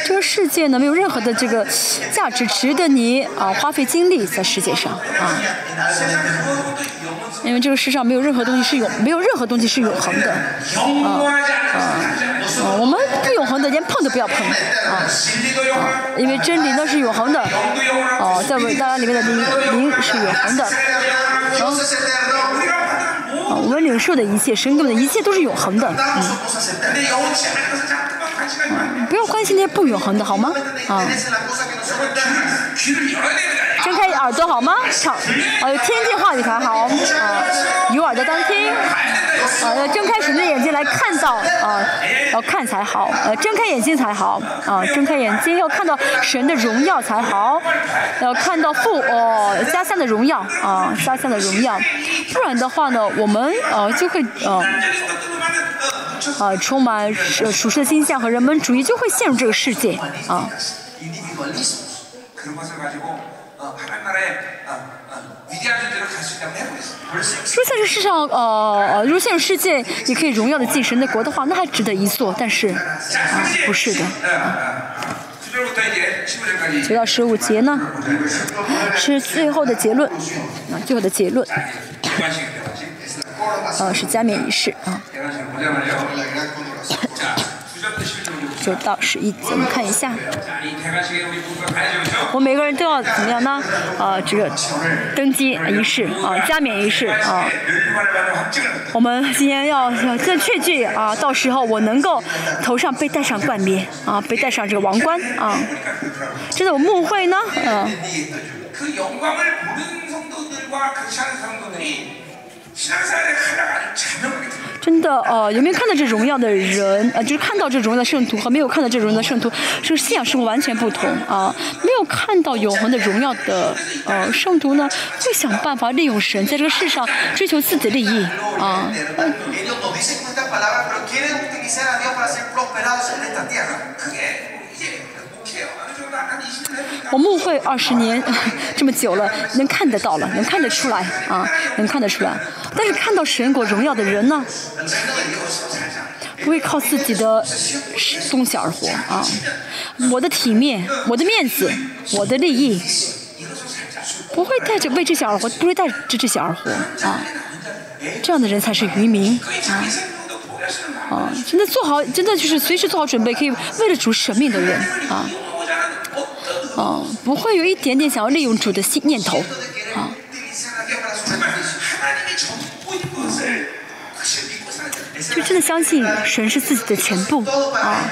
这个世界呢没有任何的这个价值值得你啊花费精力在世界上啊，因为这个世上没有任何东西是永没有任何东西是永恒的啊啊,啊，我们不永恒的连碰都不要碰啊,啊，因为真理那是永恒的哦、啊，在伟大里面的灵灵是永恒的。啊，我们领受的一切，神给我们的一切都是永恒的。嗯。不要关心那些不永恒的，好吗？啊，睁开耳朵好吗？唱，哎呦，天地话语才好，啊，有耳朵当听，啊，要睁开神的眼睛来看到，啊，要看才好，呃、啊，睁开眼睛才好，啊，睁开眼睛要看到神的荣耀才好，要看到父哦，家乡的荣耀，啊，家乡的荣耀，不然的话呢，我们呃、就会呃，呃、啊，充满呃属世的星象和。人们主义就会陷入这个世界啊。如果在这世上，呃，如果陷入世界，也可以荣耀的进神的国的话，那还值得一做。但是，啊，不是的。九、到十五节呢，是最后的结论，啊，最后的结论，啊，是加冕仪式啊。九到十一级，我们看一下。我每个人都要怎么样呢？啊，这个登基仪式啊，加冕仪式啊。我们今天要要确具啊，到时候我能够头上被戴上冠冕啊，被戴上这个王冠啊。这个我穆会呢？嗯。真的哦有没有看到这荣耀的人？呃就是看到这荣耀的圣徒和没有看到这荣耀的圣徒这个信仰是不完全不同啊。没有看到永恒的荣耀的呃圣徒呢会想办法利用神在这个世上追求自己的利益啊。我牧会二十年这么久了，能看得到了，能看得出来啊，能看得出来。但是看到神国荣耀的人呢，不会靠自己的东西而活啊，我的体面、我的面子、我的利益，不会带着为这些而活，不会带着这些而活啊。这样的人才是渔民啊。啊，真的做好，真的就是随时做好准备，可以为了主舍命的人啊。啊，不会有一点点想要利用主的心念头啊，就真的相信神是自己的全部啊。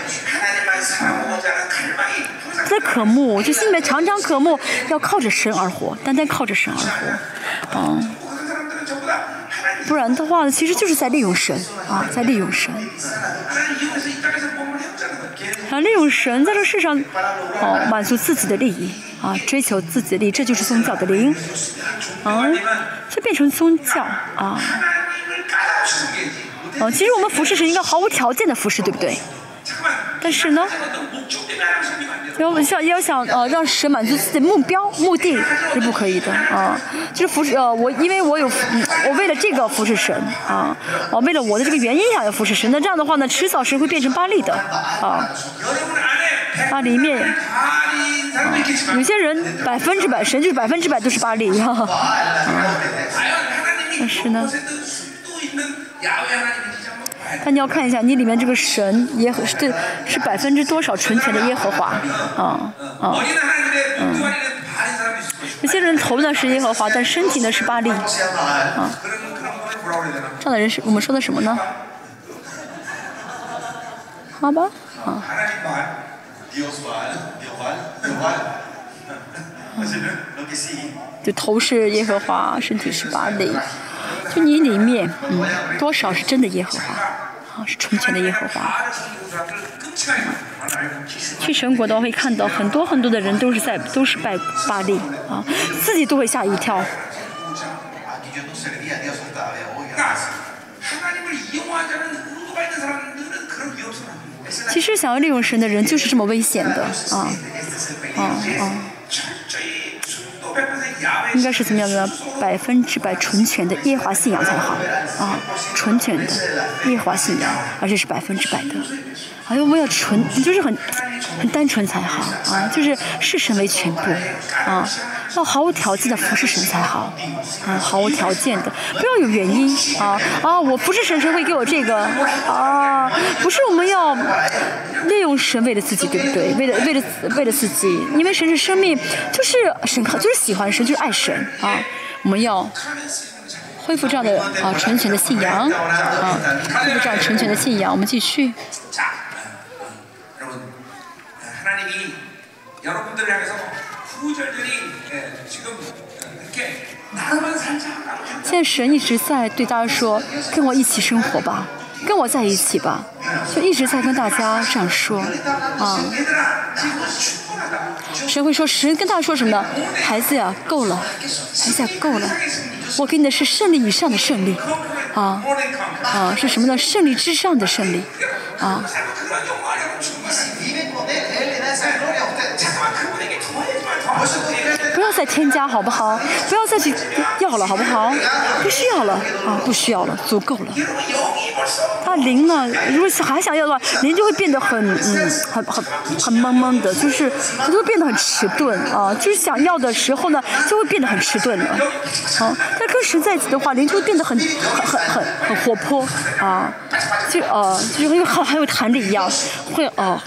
在渴慕，就心里面常常渴慕，要靠着神而活，单单靠着神而活啊。不然的话呢，其实就是在利用神啊，在利用神。啊，那种神在这世上，哦，满足自己的利益，啊，追求自己的利益，这就是宗教的灵。啊，就变成宗教。啊。啊，其实我们服饰是一个毫无条件的服饰，对不对？但是呢。要要想呃，让神满足自己的目标，目的是不可以的啊。就是服侍呃，我因为我有，我为了这个服侍神啊，我为了我的这个原因想，要服侍神。那这样的话呢，迟早神会变成巴利的啊。巴面灭，有些人百分之百神就是百分之百都是巴利，哈哈。但是呢。那你要看一下，你里面这个神耶和是是百分之多少纯全的耶和华，啊啊，嗯，有些人头呢是耶和华，但身体呢是巴力，啊，这样的人是我们说的什么呢？好吧，啊。就头是耶和华，身体是巴力，就你里面，嗯，多少是真的耶和华？啊，是从前的耶和华。去神国都会看到很多很多的人都是在都是拜巴利啊，自己都会吓一跳。其实想要利用神的人就是这么危险的啊啊啊！应该是怎么样的？百分之百纯全的耶和华信仰才好啊，纯全的耶和华信仰，而且是百分之百的哎呦，我要纯，就是很很单纯才好啊，就是视神为全部啊，要毫无条件的服侍神才好啊，毫无条件的，不要有原因啊啊，我不是神，神会给我这个啊，不是我们要利用神为了自己，对不对？为了为了为了自己，因为神是生命，就是神靠就是喜欢神，就是爱神啊，我们要。恢复这样的啊纯全的信仰啊，恢复这样纯全的信仰。我们继续。자, 어, 여러분 하나님이 여러분들을 향해서 구절들이 예, 지금 이렇게 나로만 살자. 现在神一直在对大家说：“跟我一起生活吧， 跟我在一起吧就一直在跟大家这样说啊。谁会说谁跟大家说什么呢？孩子呀够了孩子呀够了我给你的是胜利以上的胜利啊。啊是什么呢？胜利之上的胜利啊。不要再添加好不好？不要再去要了好不好？不需要了。啊不需要了足够了。它零呢如果还想要的话零就会变得很嗯很很很懵懵的就是就会变得很迟钝啊就是想要的时候呢就会变得很迟钝了。好但跟实在一起的话零就会变得很很很很很活泼啊就啊就是很有很有弹力一样会啊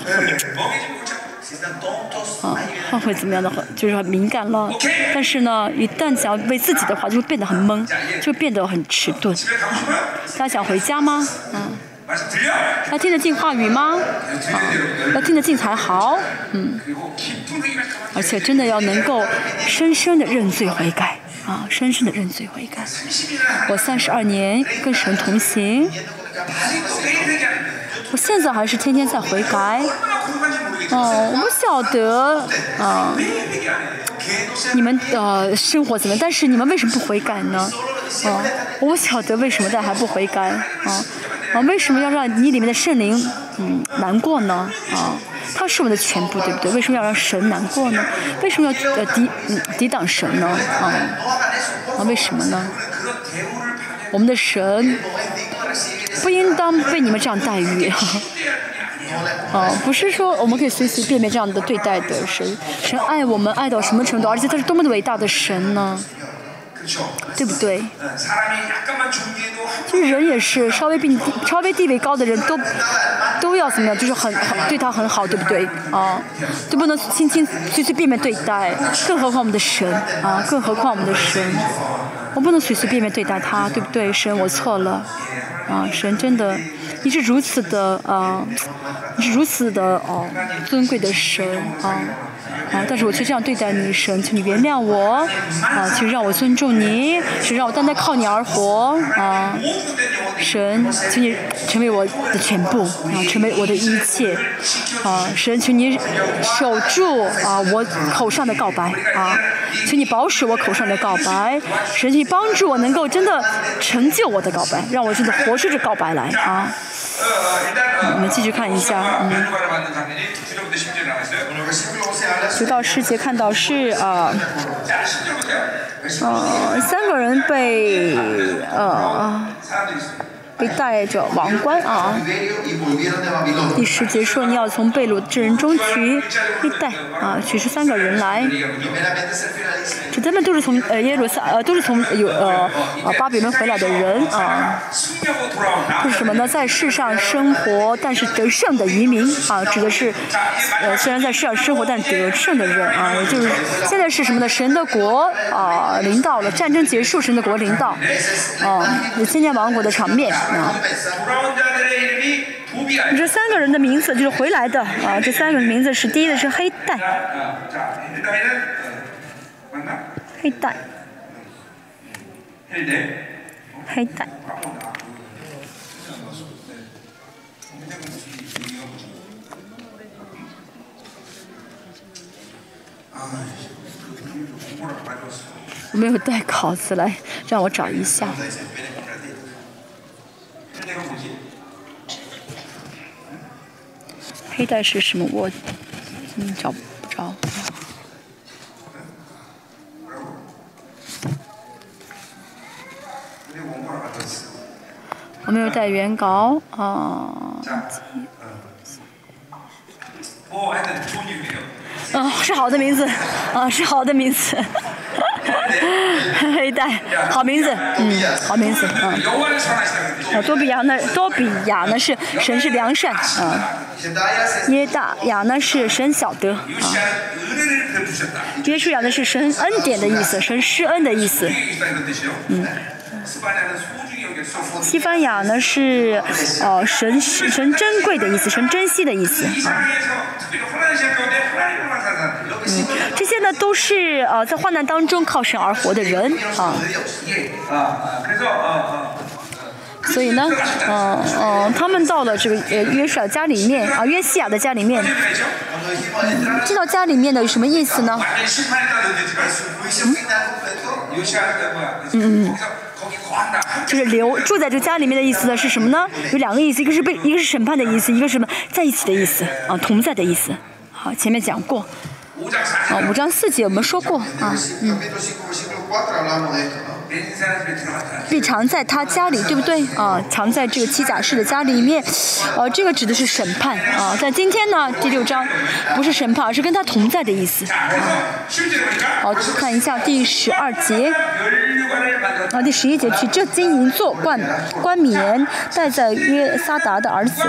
啊后悔怎么样的话，就是很敏感了。但是呢，一旦想要为自己的话，就会变得很懵，就变得很迟钝。大家想回家吗？嗯。要听得进话语吗？啊，要听得进才好。嗯。而且真的要能够深深的认罪悔改啊，深深的认罪悔改。我三十二年跟神同行。我现在还是天天在悔改，哦我不晓得啊你们的生活怎么样？但是你们为什么不悔改呢？啊我不晓得为什么但还不悔改啊啊为什么要让你里面的圣灵嗯难过呢？啊他是我们的全部对不对？为什么要让神难过呢？为什么要呃抵嗯抵挡神呢？啊啊为什么呢？我们的神不应当被你们这样待遇。哈哈哦不是说我们可以随随便便这样的对待的神神爱我们爱到什么程度而且他是多么的伟大的神呢？对不对？就是人也是稍微比你稍微地位高的人都都要怎么样就是很很对他很好对不对？啊就不能轻轻随随便便对待更何况我们的神啊更何况我们的神。我不能随随便便对待他对不对？神我错了。啊神真的你是如此的啊你是如此的哦尊贵的神啊啊但是我却这样对待你神请你原谅我啊请让我尊重你请让我单单靠你而活啊神请你成为我的全部啊成为我的一切啊神请你守住啊我口上的告白啊请你保守我口上的告白神请你帮助我能够真的成就我的告白让我真的活出这告白来啊我们继续看一下，嗯，直到世界看到是啊，呃，三个人被呃。啊会带着王冠啊。第十节说你要从被掳之人中取一带啊，取出三个人来。这他们都是从呃耶路撒呃都是从有呃呃巴比伦回来的人啊。这是什么呢？在世上生活但是得胜的移民啊，指的是呃虽然在世上生活但得胜的人啊，也就是现在是什么呢？神的国啊领导了战争结束，神的国领导啊，有千年王国的场面。啊。这三个人的名字就是回来的啊，这三个人名字是第一的是黑蛋，黑蛋，黑蛋。有没有带稿子来，让我找一下。黑带是什么？我嗯找不着。我没有带原稿啊。嗯，是好的名字，啊，是好的名字，黑带，好名字，嗯，好名字，嗯，啊，多比亚呢？多比亚呢是神是良善，啊，耶大雅呢是神晓得，啊，耶稣雅呢是神恩典的意思，神施恩的意思，嗯。西班牙呢是呃神神珍贵的意思，神珍惜的意思。啊嗯，这些呢都是呃在患难当中靠神而活的人啊。所以呢，嗯、呃、嗯、呃，他们到了这个呃约瑟家里面啊，约西亚的家里面，嗯，进到家里面的有什么意思呢？嗯。嗯。嗯就是留 住在这家里面的意思呢是什么呢？有两个意思一个是被一个是审判的意思一个是什么？在一起的意思啊同在的意思。好前面讲过。啊五章四节我们说过啊嗯。被藏在他家里对不对？啊，藏在这个七甲士的家里面。呃，这个指的是审判。啊，在今天呢，第六章不是审判，而是跟他同在的意思。好看一下第十二节。啊，第十一节，去这金银座冠冠冕戴在约撒达的儿子。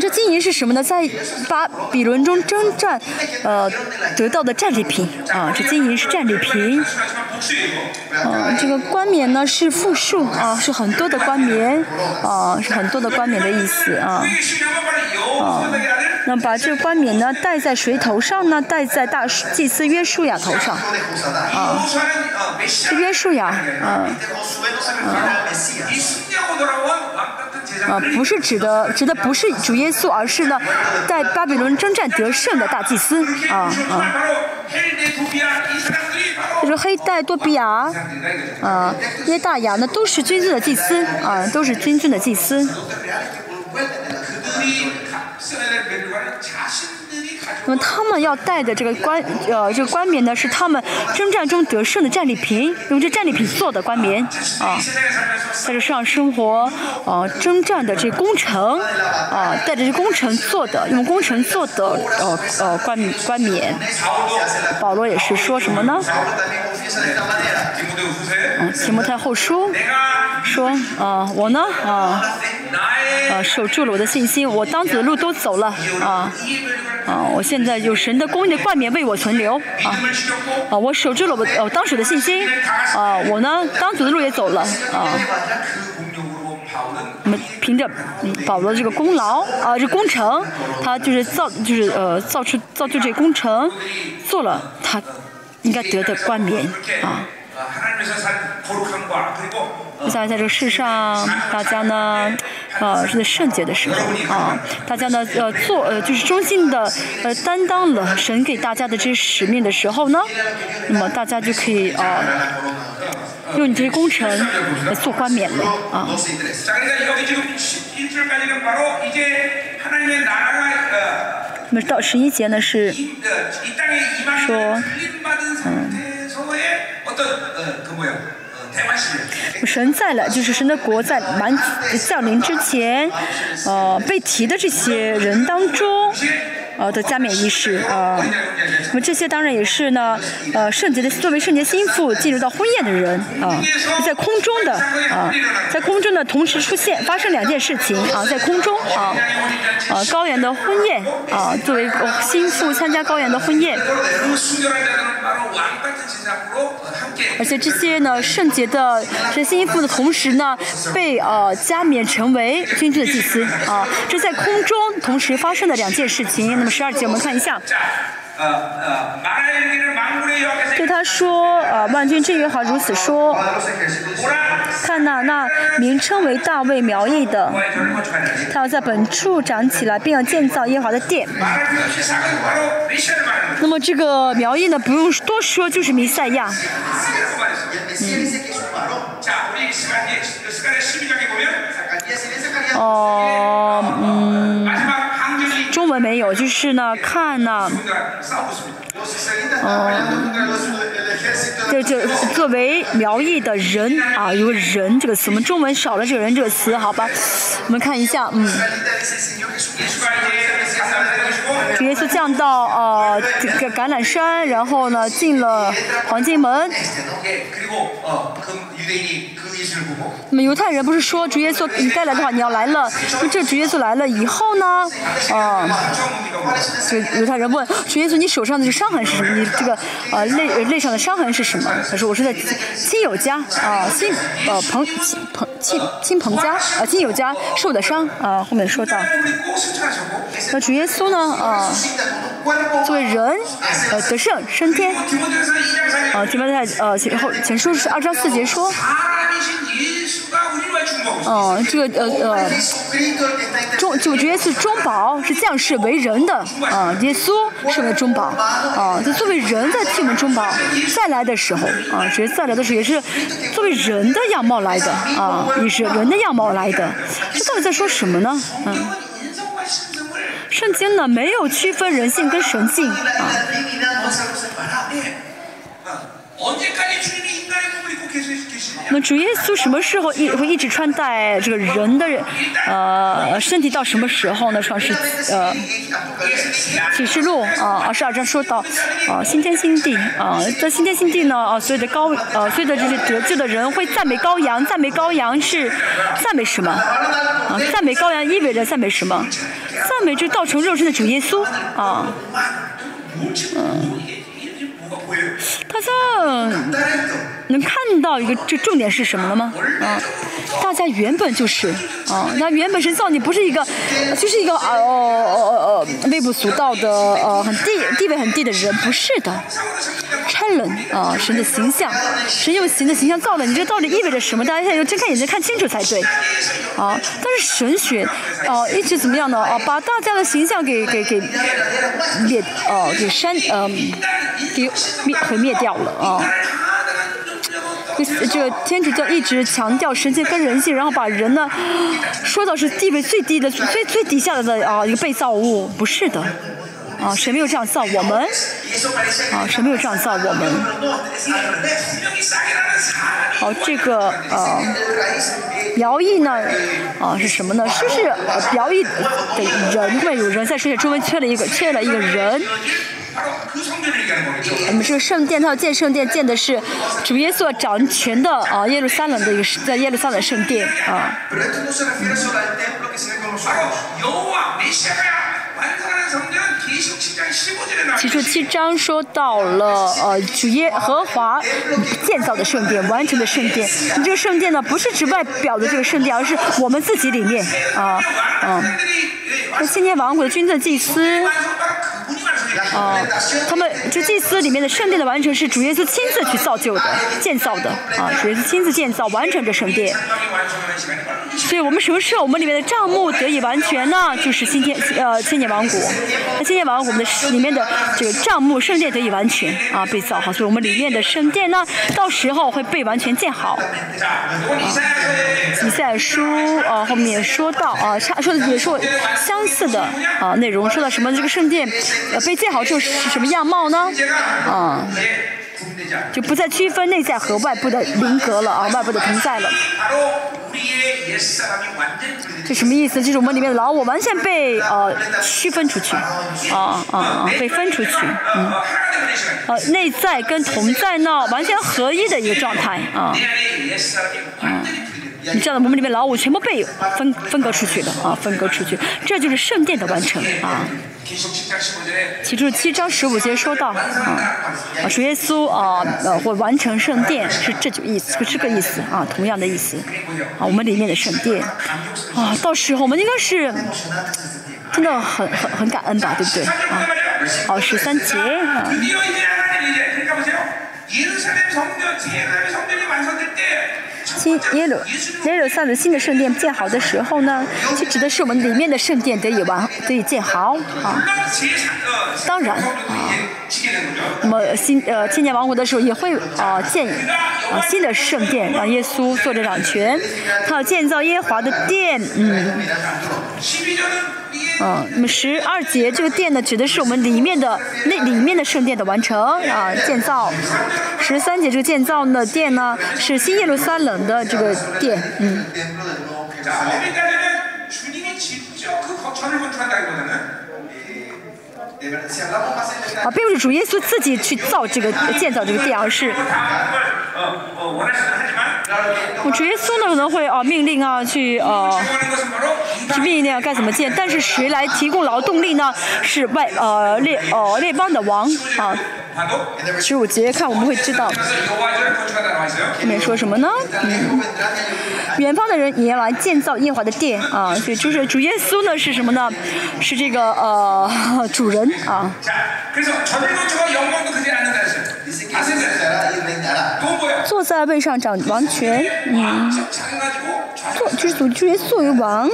这金银是什么呢？在巴比伦中征战，呃，得到的战利品啊！这金银是战利品。嗯，这个冠冕呢是复数，啊，是很多的冠冕，啊，是很多的冠冕的意思，啊，啊。那把这冠冕呢戴在谁头上呢？戴在大祭司约书亚头上，啊，约书亚，啊，啊。啊，不是指的指的不是主耶稣，而是呢，在巴比伦征战得胜的大祭司啊啊。就是黑带多比亚啊，耶大雅呢，都是君尊的祭司啊，都是君尊的祭司。那么他们要带的这个冠，呃，这个冠冕呢，是他们征战中得胜的战利品，用这战利品做的冠冕啊，在这上生活，啊，征战的这工程，啊，带着这工程做的，用工程做的，呃呃，冠冠冕。保罗也是说什么呢？嗯，提摩太后书说，啊，我呢，啊。啊，守住了我的信心。我当主的路都走了啊，啊，我现在有神的供应的冠冕为我存留啊。啊，我守住了我呃当主的信心啊。我呢，当主的路也走了啊。我们凭着保罗的这个功劳啊，这工程他就是造，就是呃造出造就这工程，做了他应该得的冠冕啊。我想一下这个世上大家呢呃是在圣洁的时候啊大家呢呃做呃就是衷心的呃担当了神给大家的这些使命的时候呢那么大家就可以啊用你这些工程来做冠冕了啊。那么到十一节呢是说神在了，就是神的国在满降临之前，呃，被提的这些人当中，呃的加冕仪式啊那么这些当然也是呢呃圣洁的作为圣洁心腹进入到婚宴的人啊在空中的啊在空中的同时出现发生两件事情啊在空中啊呃高原的婚宴啊作为哦心腹参加高原的婚宴。而且这些呢圣洁的这些心腹的同时呢被呃加冕成为君主的祭司啊这在空中同时发生的两件事情么十二节，我们看一下。对他说，呃，万军之耶和华如此说：看呐、那名称为大卫苗裔的，他要在本处长起来，并要建造耶和华的殿。那么这个苗裔呢，不用多说，就是弥赛亚。嗯哦，没有就是呢看呢。嗯这这作为苗裔的人啊有个人这个词我们中文少了这个人这个词好吧。我们看一下嗯。直接是降到呃这个橄榄山然后呢进了黄金门。那么犹太人不是说主耶稣你该来的话，你要来了，那这主耶稣来了以后呢？啊，就犹太人问主耶稣，你手上的伤痕是什么？你这个呃肋肋上的伤痕是什么？他说我是在亲友家啊，亲呃朋朋亲亲朋家啊、亲友家受的伤啊。后面说到，那主耶稣呢？啊，作为人呃得胜升天啊，前面在呃前后前书是二章四节说。哦，这个呃呃，中主角是中保，是降世为人的啊，耶稣是为中保啊，就作为人在替我们中保再来的时候啊，主实再来的时候也是作为人的样貌来的啊，也是人的样貌来的，这到底在说什么呢？嗯，圣经呢没有区分人性跟神性啊。那主耶稣什么时候一会一直穿戴这个人的人呃身体到什么时候呢？创世呃启示录啊二十二章说到啊新天新地啊在新天新地呢啊所有的高呃所有的这些得救的人会赞美羔羊赞美羔羊是赞美什么啊赞美羔羊意味着赞美什么赞美就道成肉身的主耶稣啊。大家能看到一个这重点是什么了吗？啊，大家原本就是啊，那原本神造你不是一个，就是一个啊哦哦哦哦微不足道的呃很低地位很低的人，不是的。称人啊，神的形象，神用神的形象造的，你这到底意味着什么？大家现在要睁开眼睛看清楚才对。啊，但是神学啊一直怎么样呢？啊，把大家的形象给给给灭呃给删嗯给灭毁灭掉了啊就这个天主教一直强调神性跟人性然后把人呢说到是地位最低的最最底下的啊一个被造物不是的啊谁没有这样造我们啊谁没有这样造我们好这个啊徭役呢啊是什么呢是是徭役的人会有人在世界周围缺了一个缺了一个人我们这个圣殿，它要建圣殿，建的是主耶稣掌权的啊，耶路撒冷的一个在耶路撒冷圣殿啊。其实七章说到了呃，主耶和华建造的圣殿，完成的圣殿。你这个圣殿呢，不是指外表的这个圣殿，而是我们自己里面啊，嗯、啊。那今天王国的君的祭司。啊他们就祭司里面的圣殿的完成是主耶稣亲自去造就的建造的啊主耶稣亲自建造完成这圣殿。所以我们什么时候我们里面的账目得以完全呢？就是今天呃千年王国。那千年王国我们的里面的这个账目圣殿得以完全啊被造好所以我们里面的圣殿呢到时候会被完全建好。啊你在书啊后面说到啊差说的也说相似的啊内容说到什么这个圣殿呃被建好就是什么样貌呢？啊，就不再区分内在和外部的灵格了啊，外部的同在了。这什么意思？就是我们里面的老我完全被呃区分出去，啊啊啊，被分出去，嗯，呃、啊，内在跟同在呢完全合一的一个状态啊，嗯、啊，你知道我们里面老我全部被分分割出去的啊，分割出去，这就是圣殿的完成啊。提出七章十五节收到啊，啊，属耶稣啊，呃，或完成圣殿是这就意思，这个意思啊，同样的意思啊，我们里面的圣殿啊，到时候我们应该是真的很很很感恩吧，对不对啊？好，十三节啊。新耶路耶路撒冷新的圣殿建好的时候呢，就指的是我们里面的圣殿得以完得以建好啊。当然啊，那么新呃千年王国的时候也会啊建啊新的圣殿，让耶稣坐着掌权，他要建造耶华的殿，嗯。嗯，那么十二节这个殿呢，指的是我们里面的那里面的圣殿的完成啊建造。十三节这个建造的殿呢，是新耶路撒冷的这个殿，嗯。啊并不是主耶稣自己去造这个建造这个店而是我主耶稣呢可能会啊命令啊去啊去命令啊该怎么建但是谁来提供劳动力呢是外呃列呃列邦的王啊其实我直接看我们会知道后面说什么呢嗯远方的人也要来建造耶华的殿啊所以就是主耶稣呢是什么呢是这个呃主人啊。 자, 그래서 전을 건축하고 영광도 그지 않는다 했어요. Dice que 아세요? estará y reinará. 또 뭐야? 坐在位上掌王权，嗯， 왕적 작아가지고 좌 坐就是主主耶稣作为王，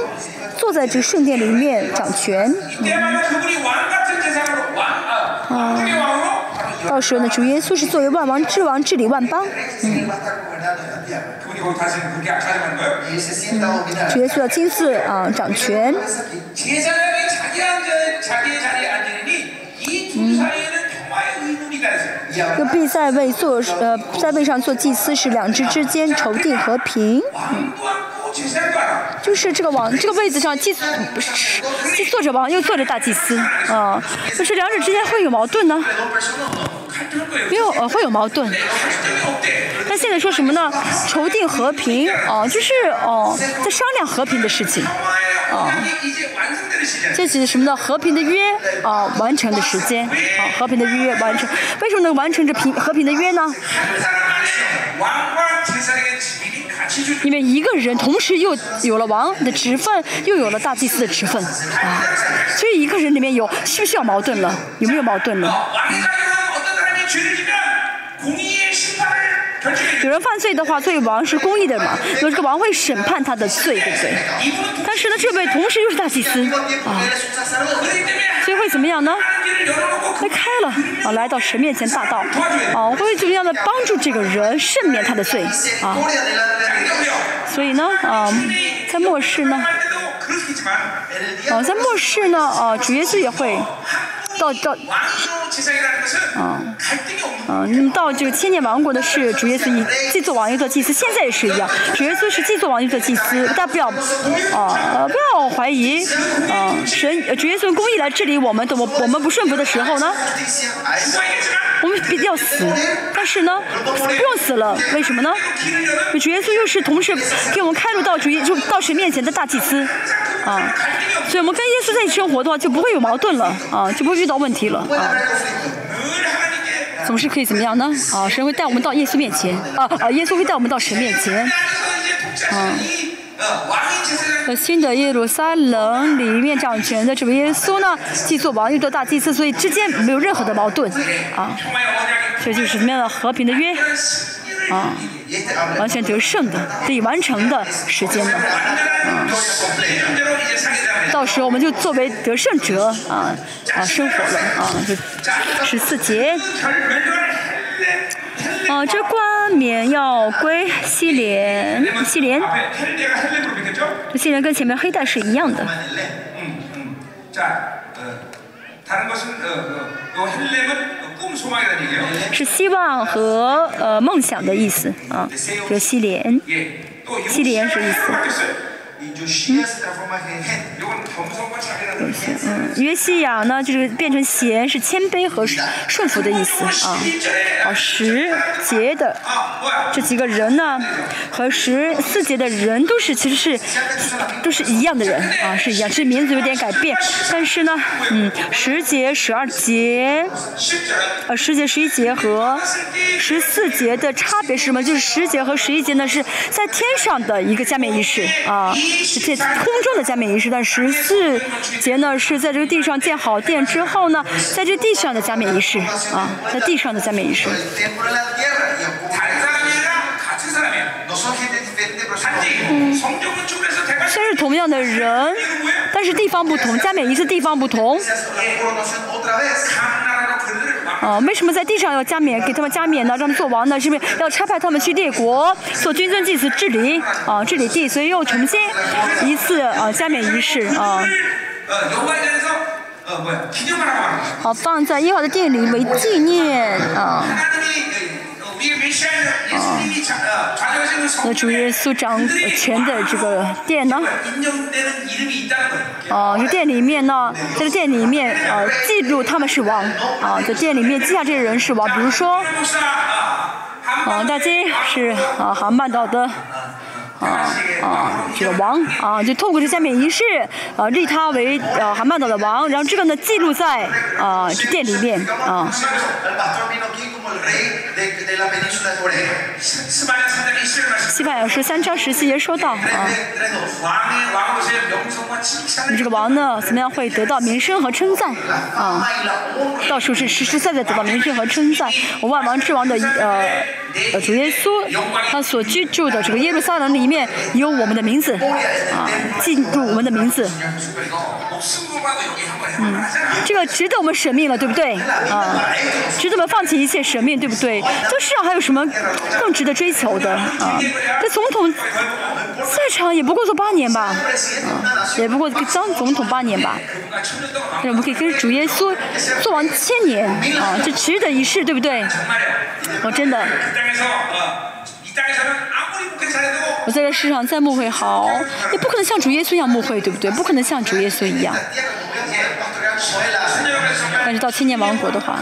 坐在这个圣殿里面掌权。 이때야말로 그분이 왕 같은 재상으로 왕, 아, 왕중의 왕으로 바로 이- 到时候呢，主耶稣是作为万王之王治理万邦， Es que va a estar gobernando esta tierra. 그분이 거기 다시 그렇게 가져간 거예요. Y él se sienta a dominar. 主耶稣要亲自啊掌权。 就必在位做呃，在位上做祭司，是两支之间仇敌和平。就是这个王，这个位子上祭不是坐着王，又坐着大祭司啊，就是两者之间会有矛盾呢。没有呃，会有矛盾。那现在说什么呢？筹定和平啊，就是哦、在商量和平的事情啊。这是什么叫和平的约啊？完成的时间啊，和平的约完成。为什么能完成这平和平的约呢？因为一个人同时又有了王的职分，又有了大祭司的职分啊。所以一个人里面有需不需要矛盾呢？有没有矛盾呢？有人犯罪的话，所以王是公义的嘛，有这个王会审判他的罪，对不对？但是呢，这位同时又是大祭司啊，所以会怎么样呢？会开了啊，来到神面前大道啊，会怎么样的帮助这个人赦免他的罪啊？所以呢，啊，在末世呢，啊，在末世呢，啊，主耶稣也会。到到，嗯，嗯，到这个千年王国的是，主耶稣以既做王又做祭司，现在也是一样。主耶稣是既做王又做祭司，大家不要，啊，不要怀疑，啊，神主耶稣公义来治理我们，等我我们不顺服的时候呢，我们必要死，但是呢，不用死了，为什么呢？主耶稣又是同时给我们开路到主耶，就到神面前的大祭司，啊。所以我们跟耶稣在一起生活的话就不会有矛盾了啊就不会遇到问题了啊。总是可以怎么样呢？啊神会带我们到耶稣面前啊啊耶稣会带我们到神面前啊。和新的耶路撒冷里面掌权的这位耶稣呢既做王又做大祭司所以之间没有任何的矛盾啊。所以就是什么样的和平的约？啊完全得胜的已完成的时间了啊。到时候我们就作为得胜者啊啊生活了啊十四节。啊这冠冕要归西莲西莲这西莲跟前面黑带是一样的。嗯嗯呃是希望和呃梦想的意思啊，有西联，西联是意思。嗯，约西亚呢，就是变成贤，是谦卑和顺服的意思啊。啊，十节的这几个人呢，和十四节的人都是其实是都是一样的人啊，是一样，是名字有点改变，但是呢，嗯，十节、十二节，呃，十节、十一节和十四节的差别是什么？就是十节和十一节呢是在天上的一个加冕仪式啊。是建空中的加冕仪式，但十四节呢是在这个地上建好殿之后呢，在这地上的加冕仪式啊，在地上的加冕仪式。嗯，但是同样的人，但是地方不同，加冕仪式地方不同。啊，为什么在地上要加冕给他们加冕呢？让他们做王呢？是不是要差派他们去列国做君尊祭祀治理啊？治理地，所以又重新一次啊加冕仪式啊。好，放在一号的殿里为纪念啊。啊，那主耶稣掌权的这个殿呢？啊，这殿里面呢，在这殿里面啊，记住他们是王啊，在殿里面记下这些人是王，比如说，啊，大金是啊，韩半岛的。啊啊，这个王啊，就透过这下面仪式啊，立他为呃韩半岛的王，然后这个呢记录在啊这殿里面啊。西班牙是三章十七节说到啊，你这个王呢，怎么样会得到名声和称赞啊？到处是实实在在得到名声和称赞。我万王之王的呃呃主耶稣，他所居住的这个耶路撒冷里面。面有我们的名字啊，记住我们的名字。嗯，这个值得我们舍命了，对不对？啊，值得我们放弃一切舍命，对不对？这世上还有什么更值得追求的啊？这总统在场也不过做八年吧，啊，也不过当总统八年吧。那我们可以跟主耶稣做完千年啊，这值得一试，对不对？我真的。我在这世上再慕会好，也不可能像主耶稣一样慕会，对不对？不可能像主耶稣一样。但是到千年王国的话，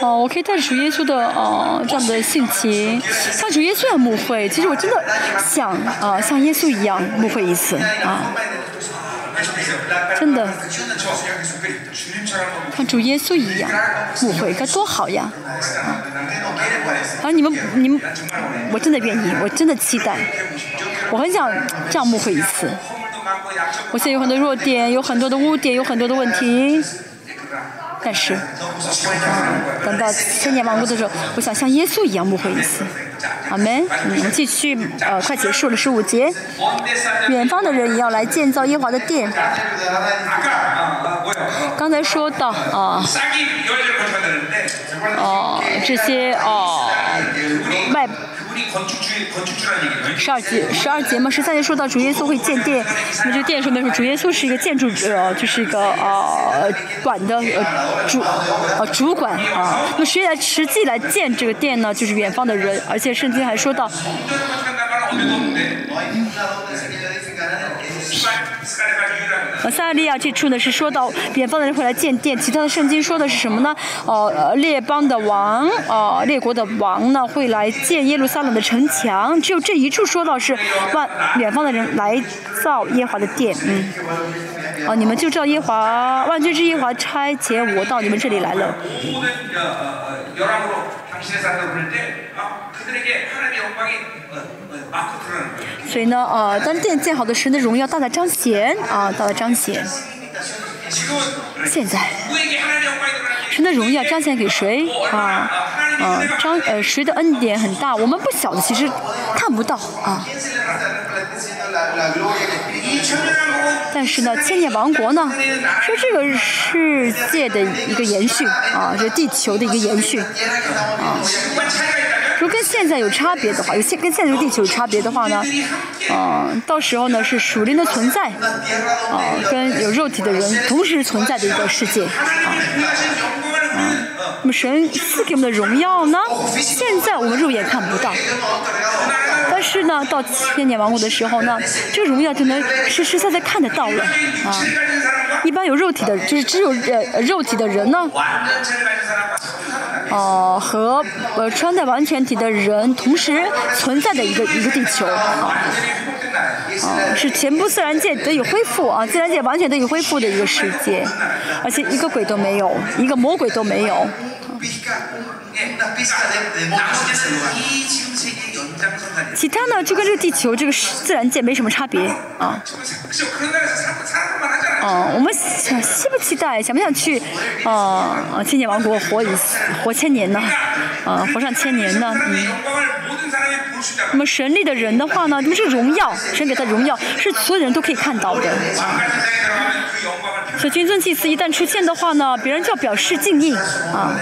哦，我可以带着主耶稣的哦这样的性情，像主耶稣一样慕会。其实我真的想啊，像耶稣一样慕会一次啊。真的，像主耶稣一样，误会该多好呀！啊，你们你们，我真的愿意，我真的期待，我很想这样误会一次。我现在有很多弱点，有很多的污点，有很多的问题。但是，等到千年王国的时候，我想像耶稣一样复会一次。阿门。我们继续，呃，快结束了，十五节。远方的人也要来建造耶华的殿。刚才说到，啊，哦，这些，哦，外。十二节十二节嘛十三节说到主耶稣会建殿。那么这个店说明说主耶稣是一个建筑者就是一个呃管的呃主呃主管啊。那么谁来实际来建这个殿呢？就是远方的人而且圣经还说到撒利亚这处呢是说到远方的人会来建殿，其他的圣经说的是什么呢？哦，列邦的王，哦，列国的王呢会来建耶路撒冷的城墙，只有这一处说到是万远方的人来造耶华的殿，嗯，哦，你们就知道耶华万军之耶华差遣我到你们这里来了。谁呢？呃当殿建好的神的荣耀大大彰显啊大大彰显现在神的荣耀彰显给谁？啊呃张呃谁的恩典很大？我们不晓得其实看不到。啊。但是呢千年王国呢是这个世界的一个延续啊是地球的一个延续啊。如果跟现在有差别的话，有现跟现在的地球有差别的话呢，啊，到时候呢是属灵的存在，啊，跟有肉体的人同时存在的一个世界，啊，啊，那么神赐给我们的荣耀呢，现在我们肉眼看不到，但是呢，到千年王国的时候呢，这个荣耀就能实实在在看得到了，啊，一般有肉体的，就是只有呃肉体的人呢。呃和呃穿戴完全体的人同时存在的一个一个地球啊啊是全部自然界得以恢复啊自然界完全得以恢复的一个世界而且一个鬼都没有一个魔鬼都没有。其他呢，就跟这个地球这个自然界没什么差别啊。哦、我们想期不期待，想不想去？哦、啊，千年王国活一活千年呢？啊，活上千年呢？嗯。那么神力的人的话呢，就是荣耀，神给他荣耀，是所有人都可以看到的。啊所以军尊祭司一旦出现的话呢，别人就要表示敬意啊。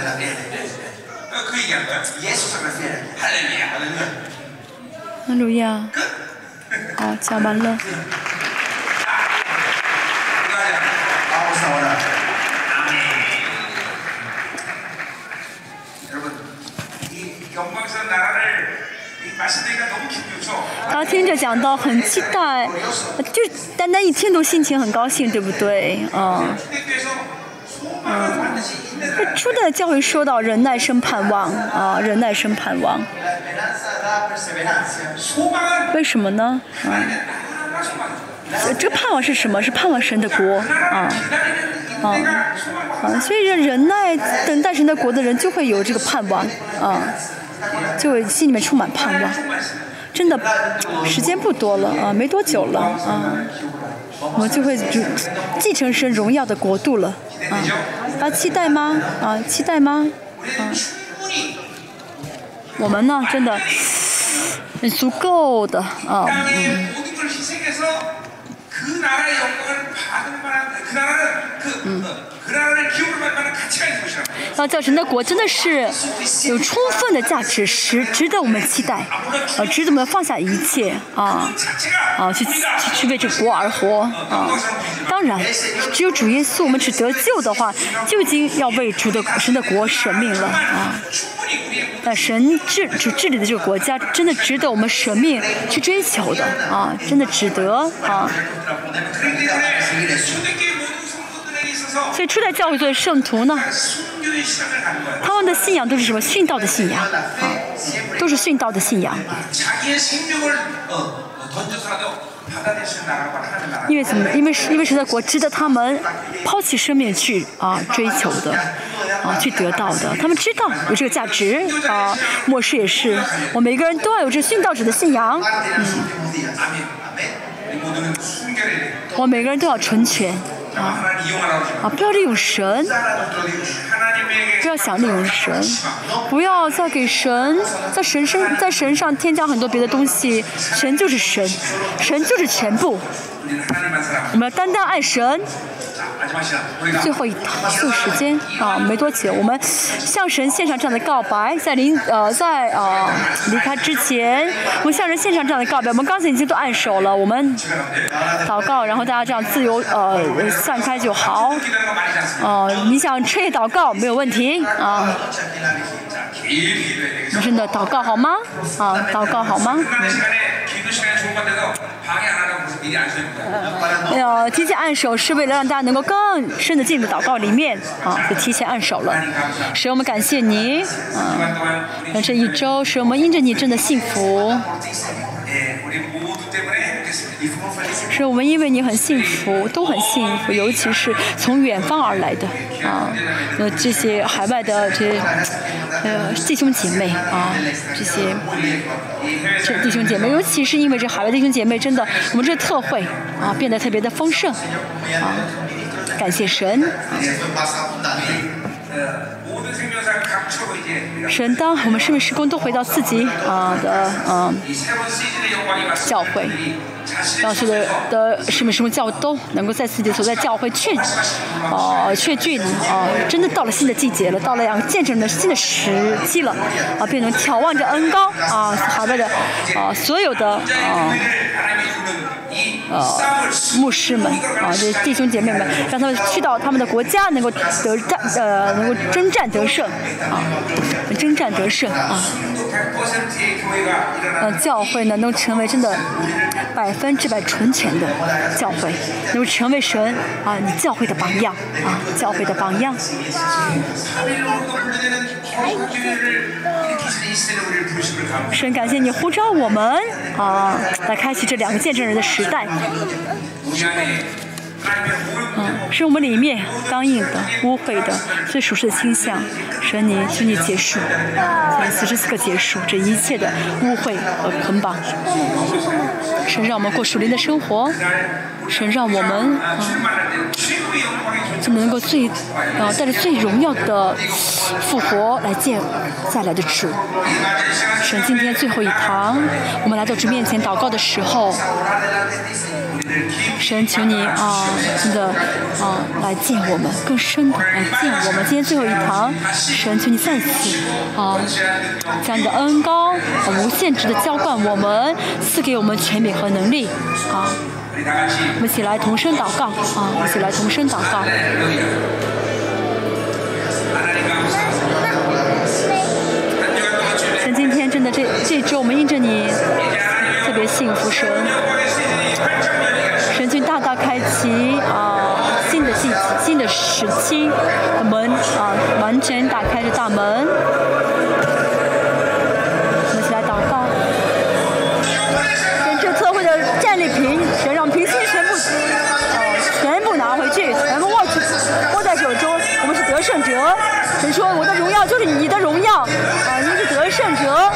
那主意啊好加班了。他听着讲到很期待。就单单一听都心情很高兴对不对？嗯嗯初代教育说到忍耐生盼望啊忍耐生盼望。为什么呢？嗯这个盼望是什么？是盼望神的国啊嗯嗯所以忍耐等待神的国的人就会有这个盼望啊就会心里面充满盼望。真的时间不多了啊没多久了啊。我们就会就继承神荣耀的国度了。啊啊期待吗？啊期待吗？啊。我们呢真的很足够的啊。嗯。啊，叫神的国真的是有充分的价值，值值得我们期待啊，值得我们放下一切啊，啊，去去去为这国而活啊。当然，只有主耶稣我们只得救的话，就已经要为主的神的国舍命了啊。那，神治主治理的这个国家真的值得我们舍命去追求的啊，真的值得啊。所以，初代教会的圣徒呢，他们的信仰都是什么？殉道的信仰啊，都是殉道的信仰。因为什么？因为因为神的国值得他们抛弃生命去啊追求的，啊去得到的。他们知道有这个价值啊。末世也是，我每个人都要有这殉道者的信仰。嗯。我每个人都要成全。啊啊不要利用神。不要想利用神。不要再给神在神身在神上添加很多别的东西。神就是神神就是全部。我们单单爱神，最后一次时间啊。没多久，我们向神献上这样的告白。在临呃，在呃离开之前，我们向神献上这样的告白。我们刚才已经都按手了，我们祷告，然后大家这样自由呃散开就好。呃，你想吹祷告没有问题啊？真的祷告好吗？啊，祷告好吗？哎呦提前按手是为了让大家能够更深的进入祷告里面啊就提前按手了。使我们感谢你啊这一周使我们因着你真的幸福。是我们因为你很幸福都很幸福尤其是从远方而来的啊那这些海外的这些呃弟兄姐妹啊这些这弟兄姐妹尤其是因为这海外弟兄姐妹真的我们这特惠啊变得特别的丰盛啊感谢神神当我们生命时空都回到自己啊的嗯教会当时的的什么什么教都能够在自己所在教会劝啊劝诫啊，真的到了新的季节了，到了要见证的新的时期了啊，变成眺望着恩高啊，好在的啊，所有的啊呃牧师们啊，这弟兄姐妹们，让他们去到他们的国家，能够得战呃，能够征战得胜啊。征战得胜啊。呃，教会呢能成为真的百分之百纯全的教会，能成为神啊你教会的榜样啊，教会的榜样。神感谢你呼召我们啊，来开启这两个见证人的时代。嗯，是我们里面当硬的污秽的最舒适的倾向，神你，请你结束，此时此刻结束这一切的污秽和捆绑，神让我们过属灵的生活，神让我们啊。能够最，呃，带着最荣耀的复活来见再来的主。神今天最后一堂，我们来到主面前祷告的时候，神求你啊，真的啊，来见我们更深的来见我们。今天最后一堂，神求你再次啊，将你的恩高、无限制的浇灌我们，赐给我们权柄和能力啊。我们一起来同声祷告啊！一起来同声祷告。像今天真的这这周，我们印着你特别幸福，神，神君大大开启啊新的季、新的时期，门啊完全打开的大门。说：“我的荣耀就是你的荣耀啊、你是得胜者。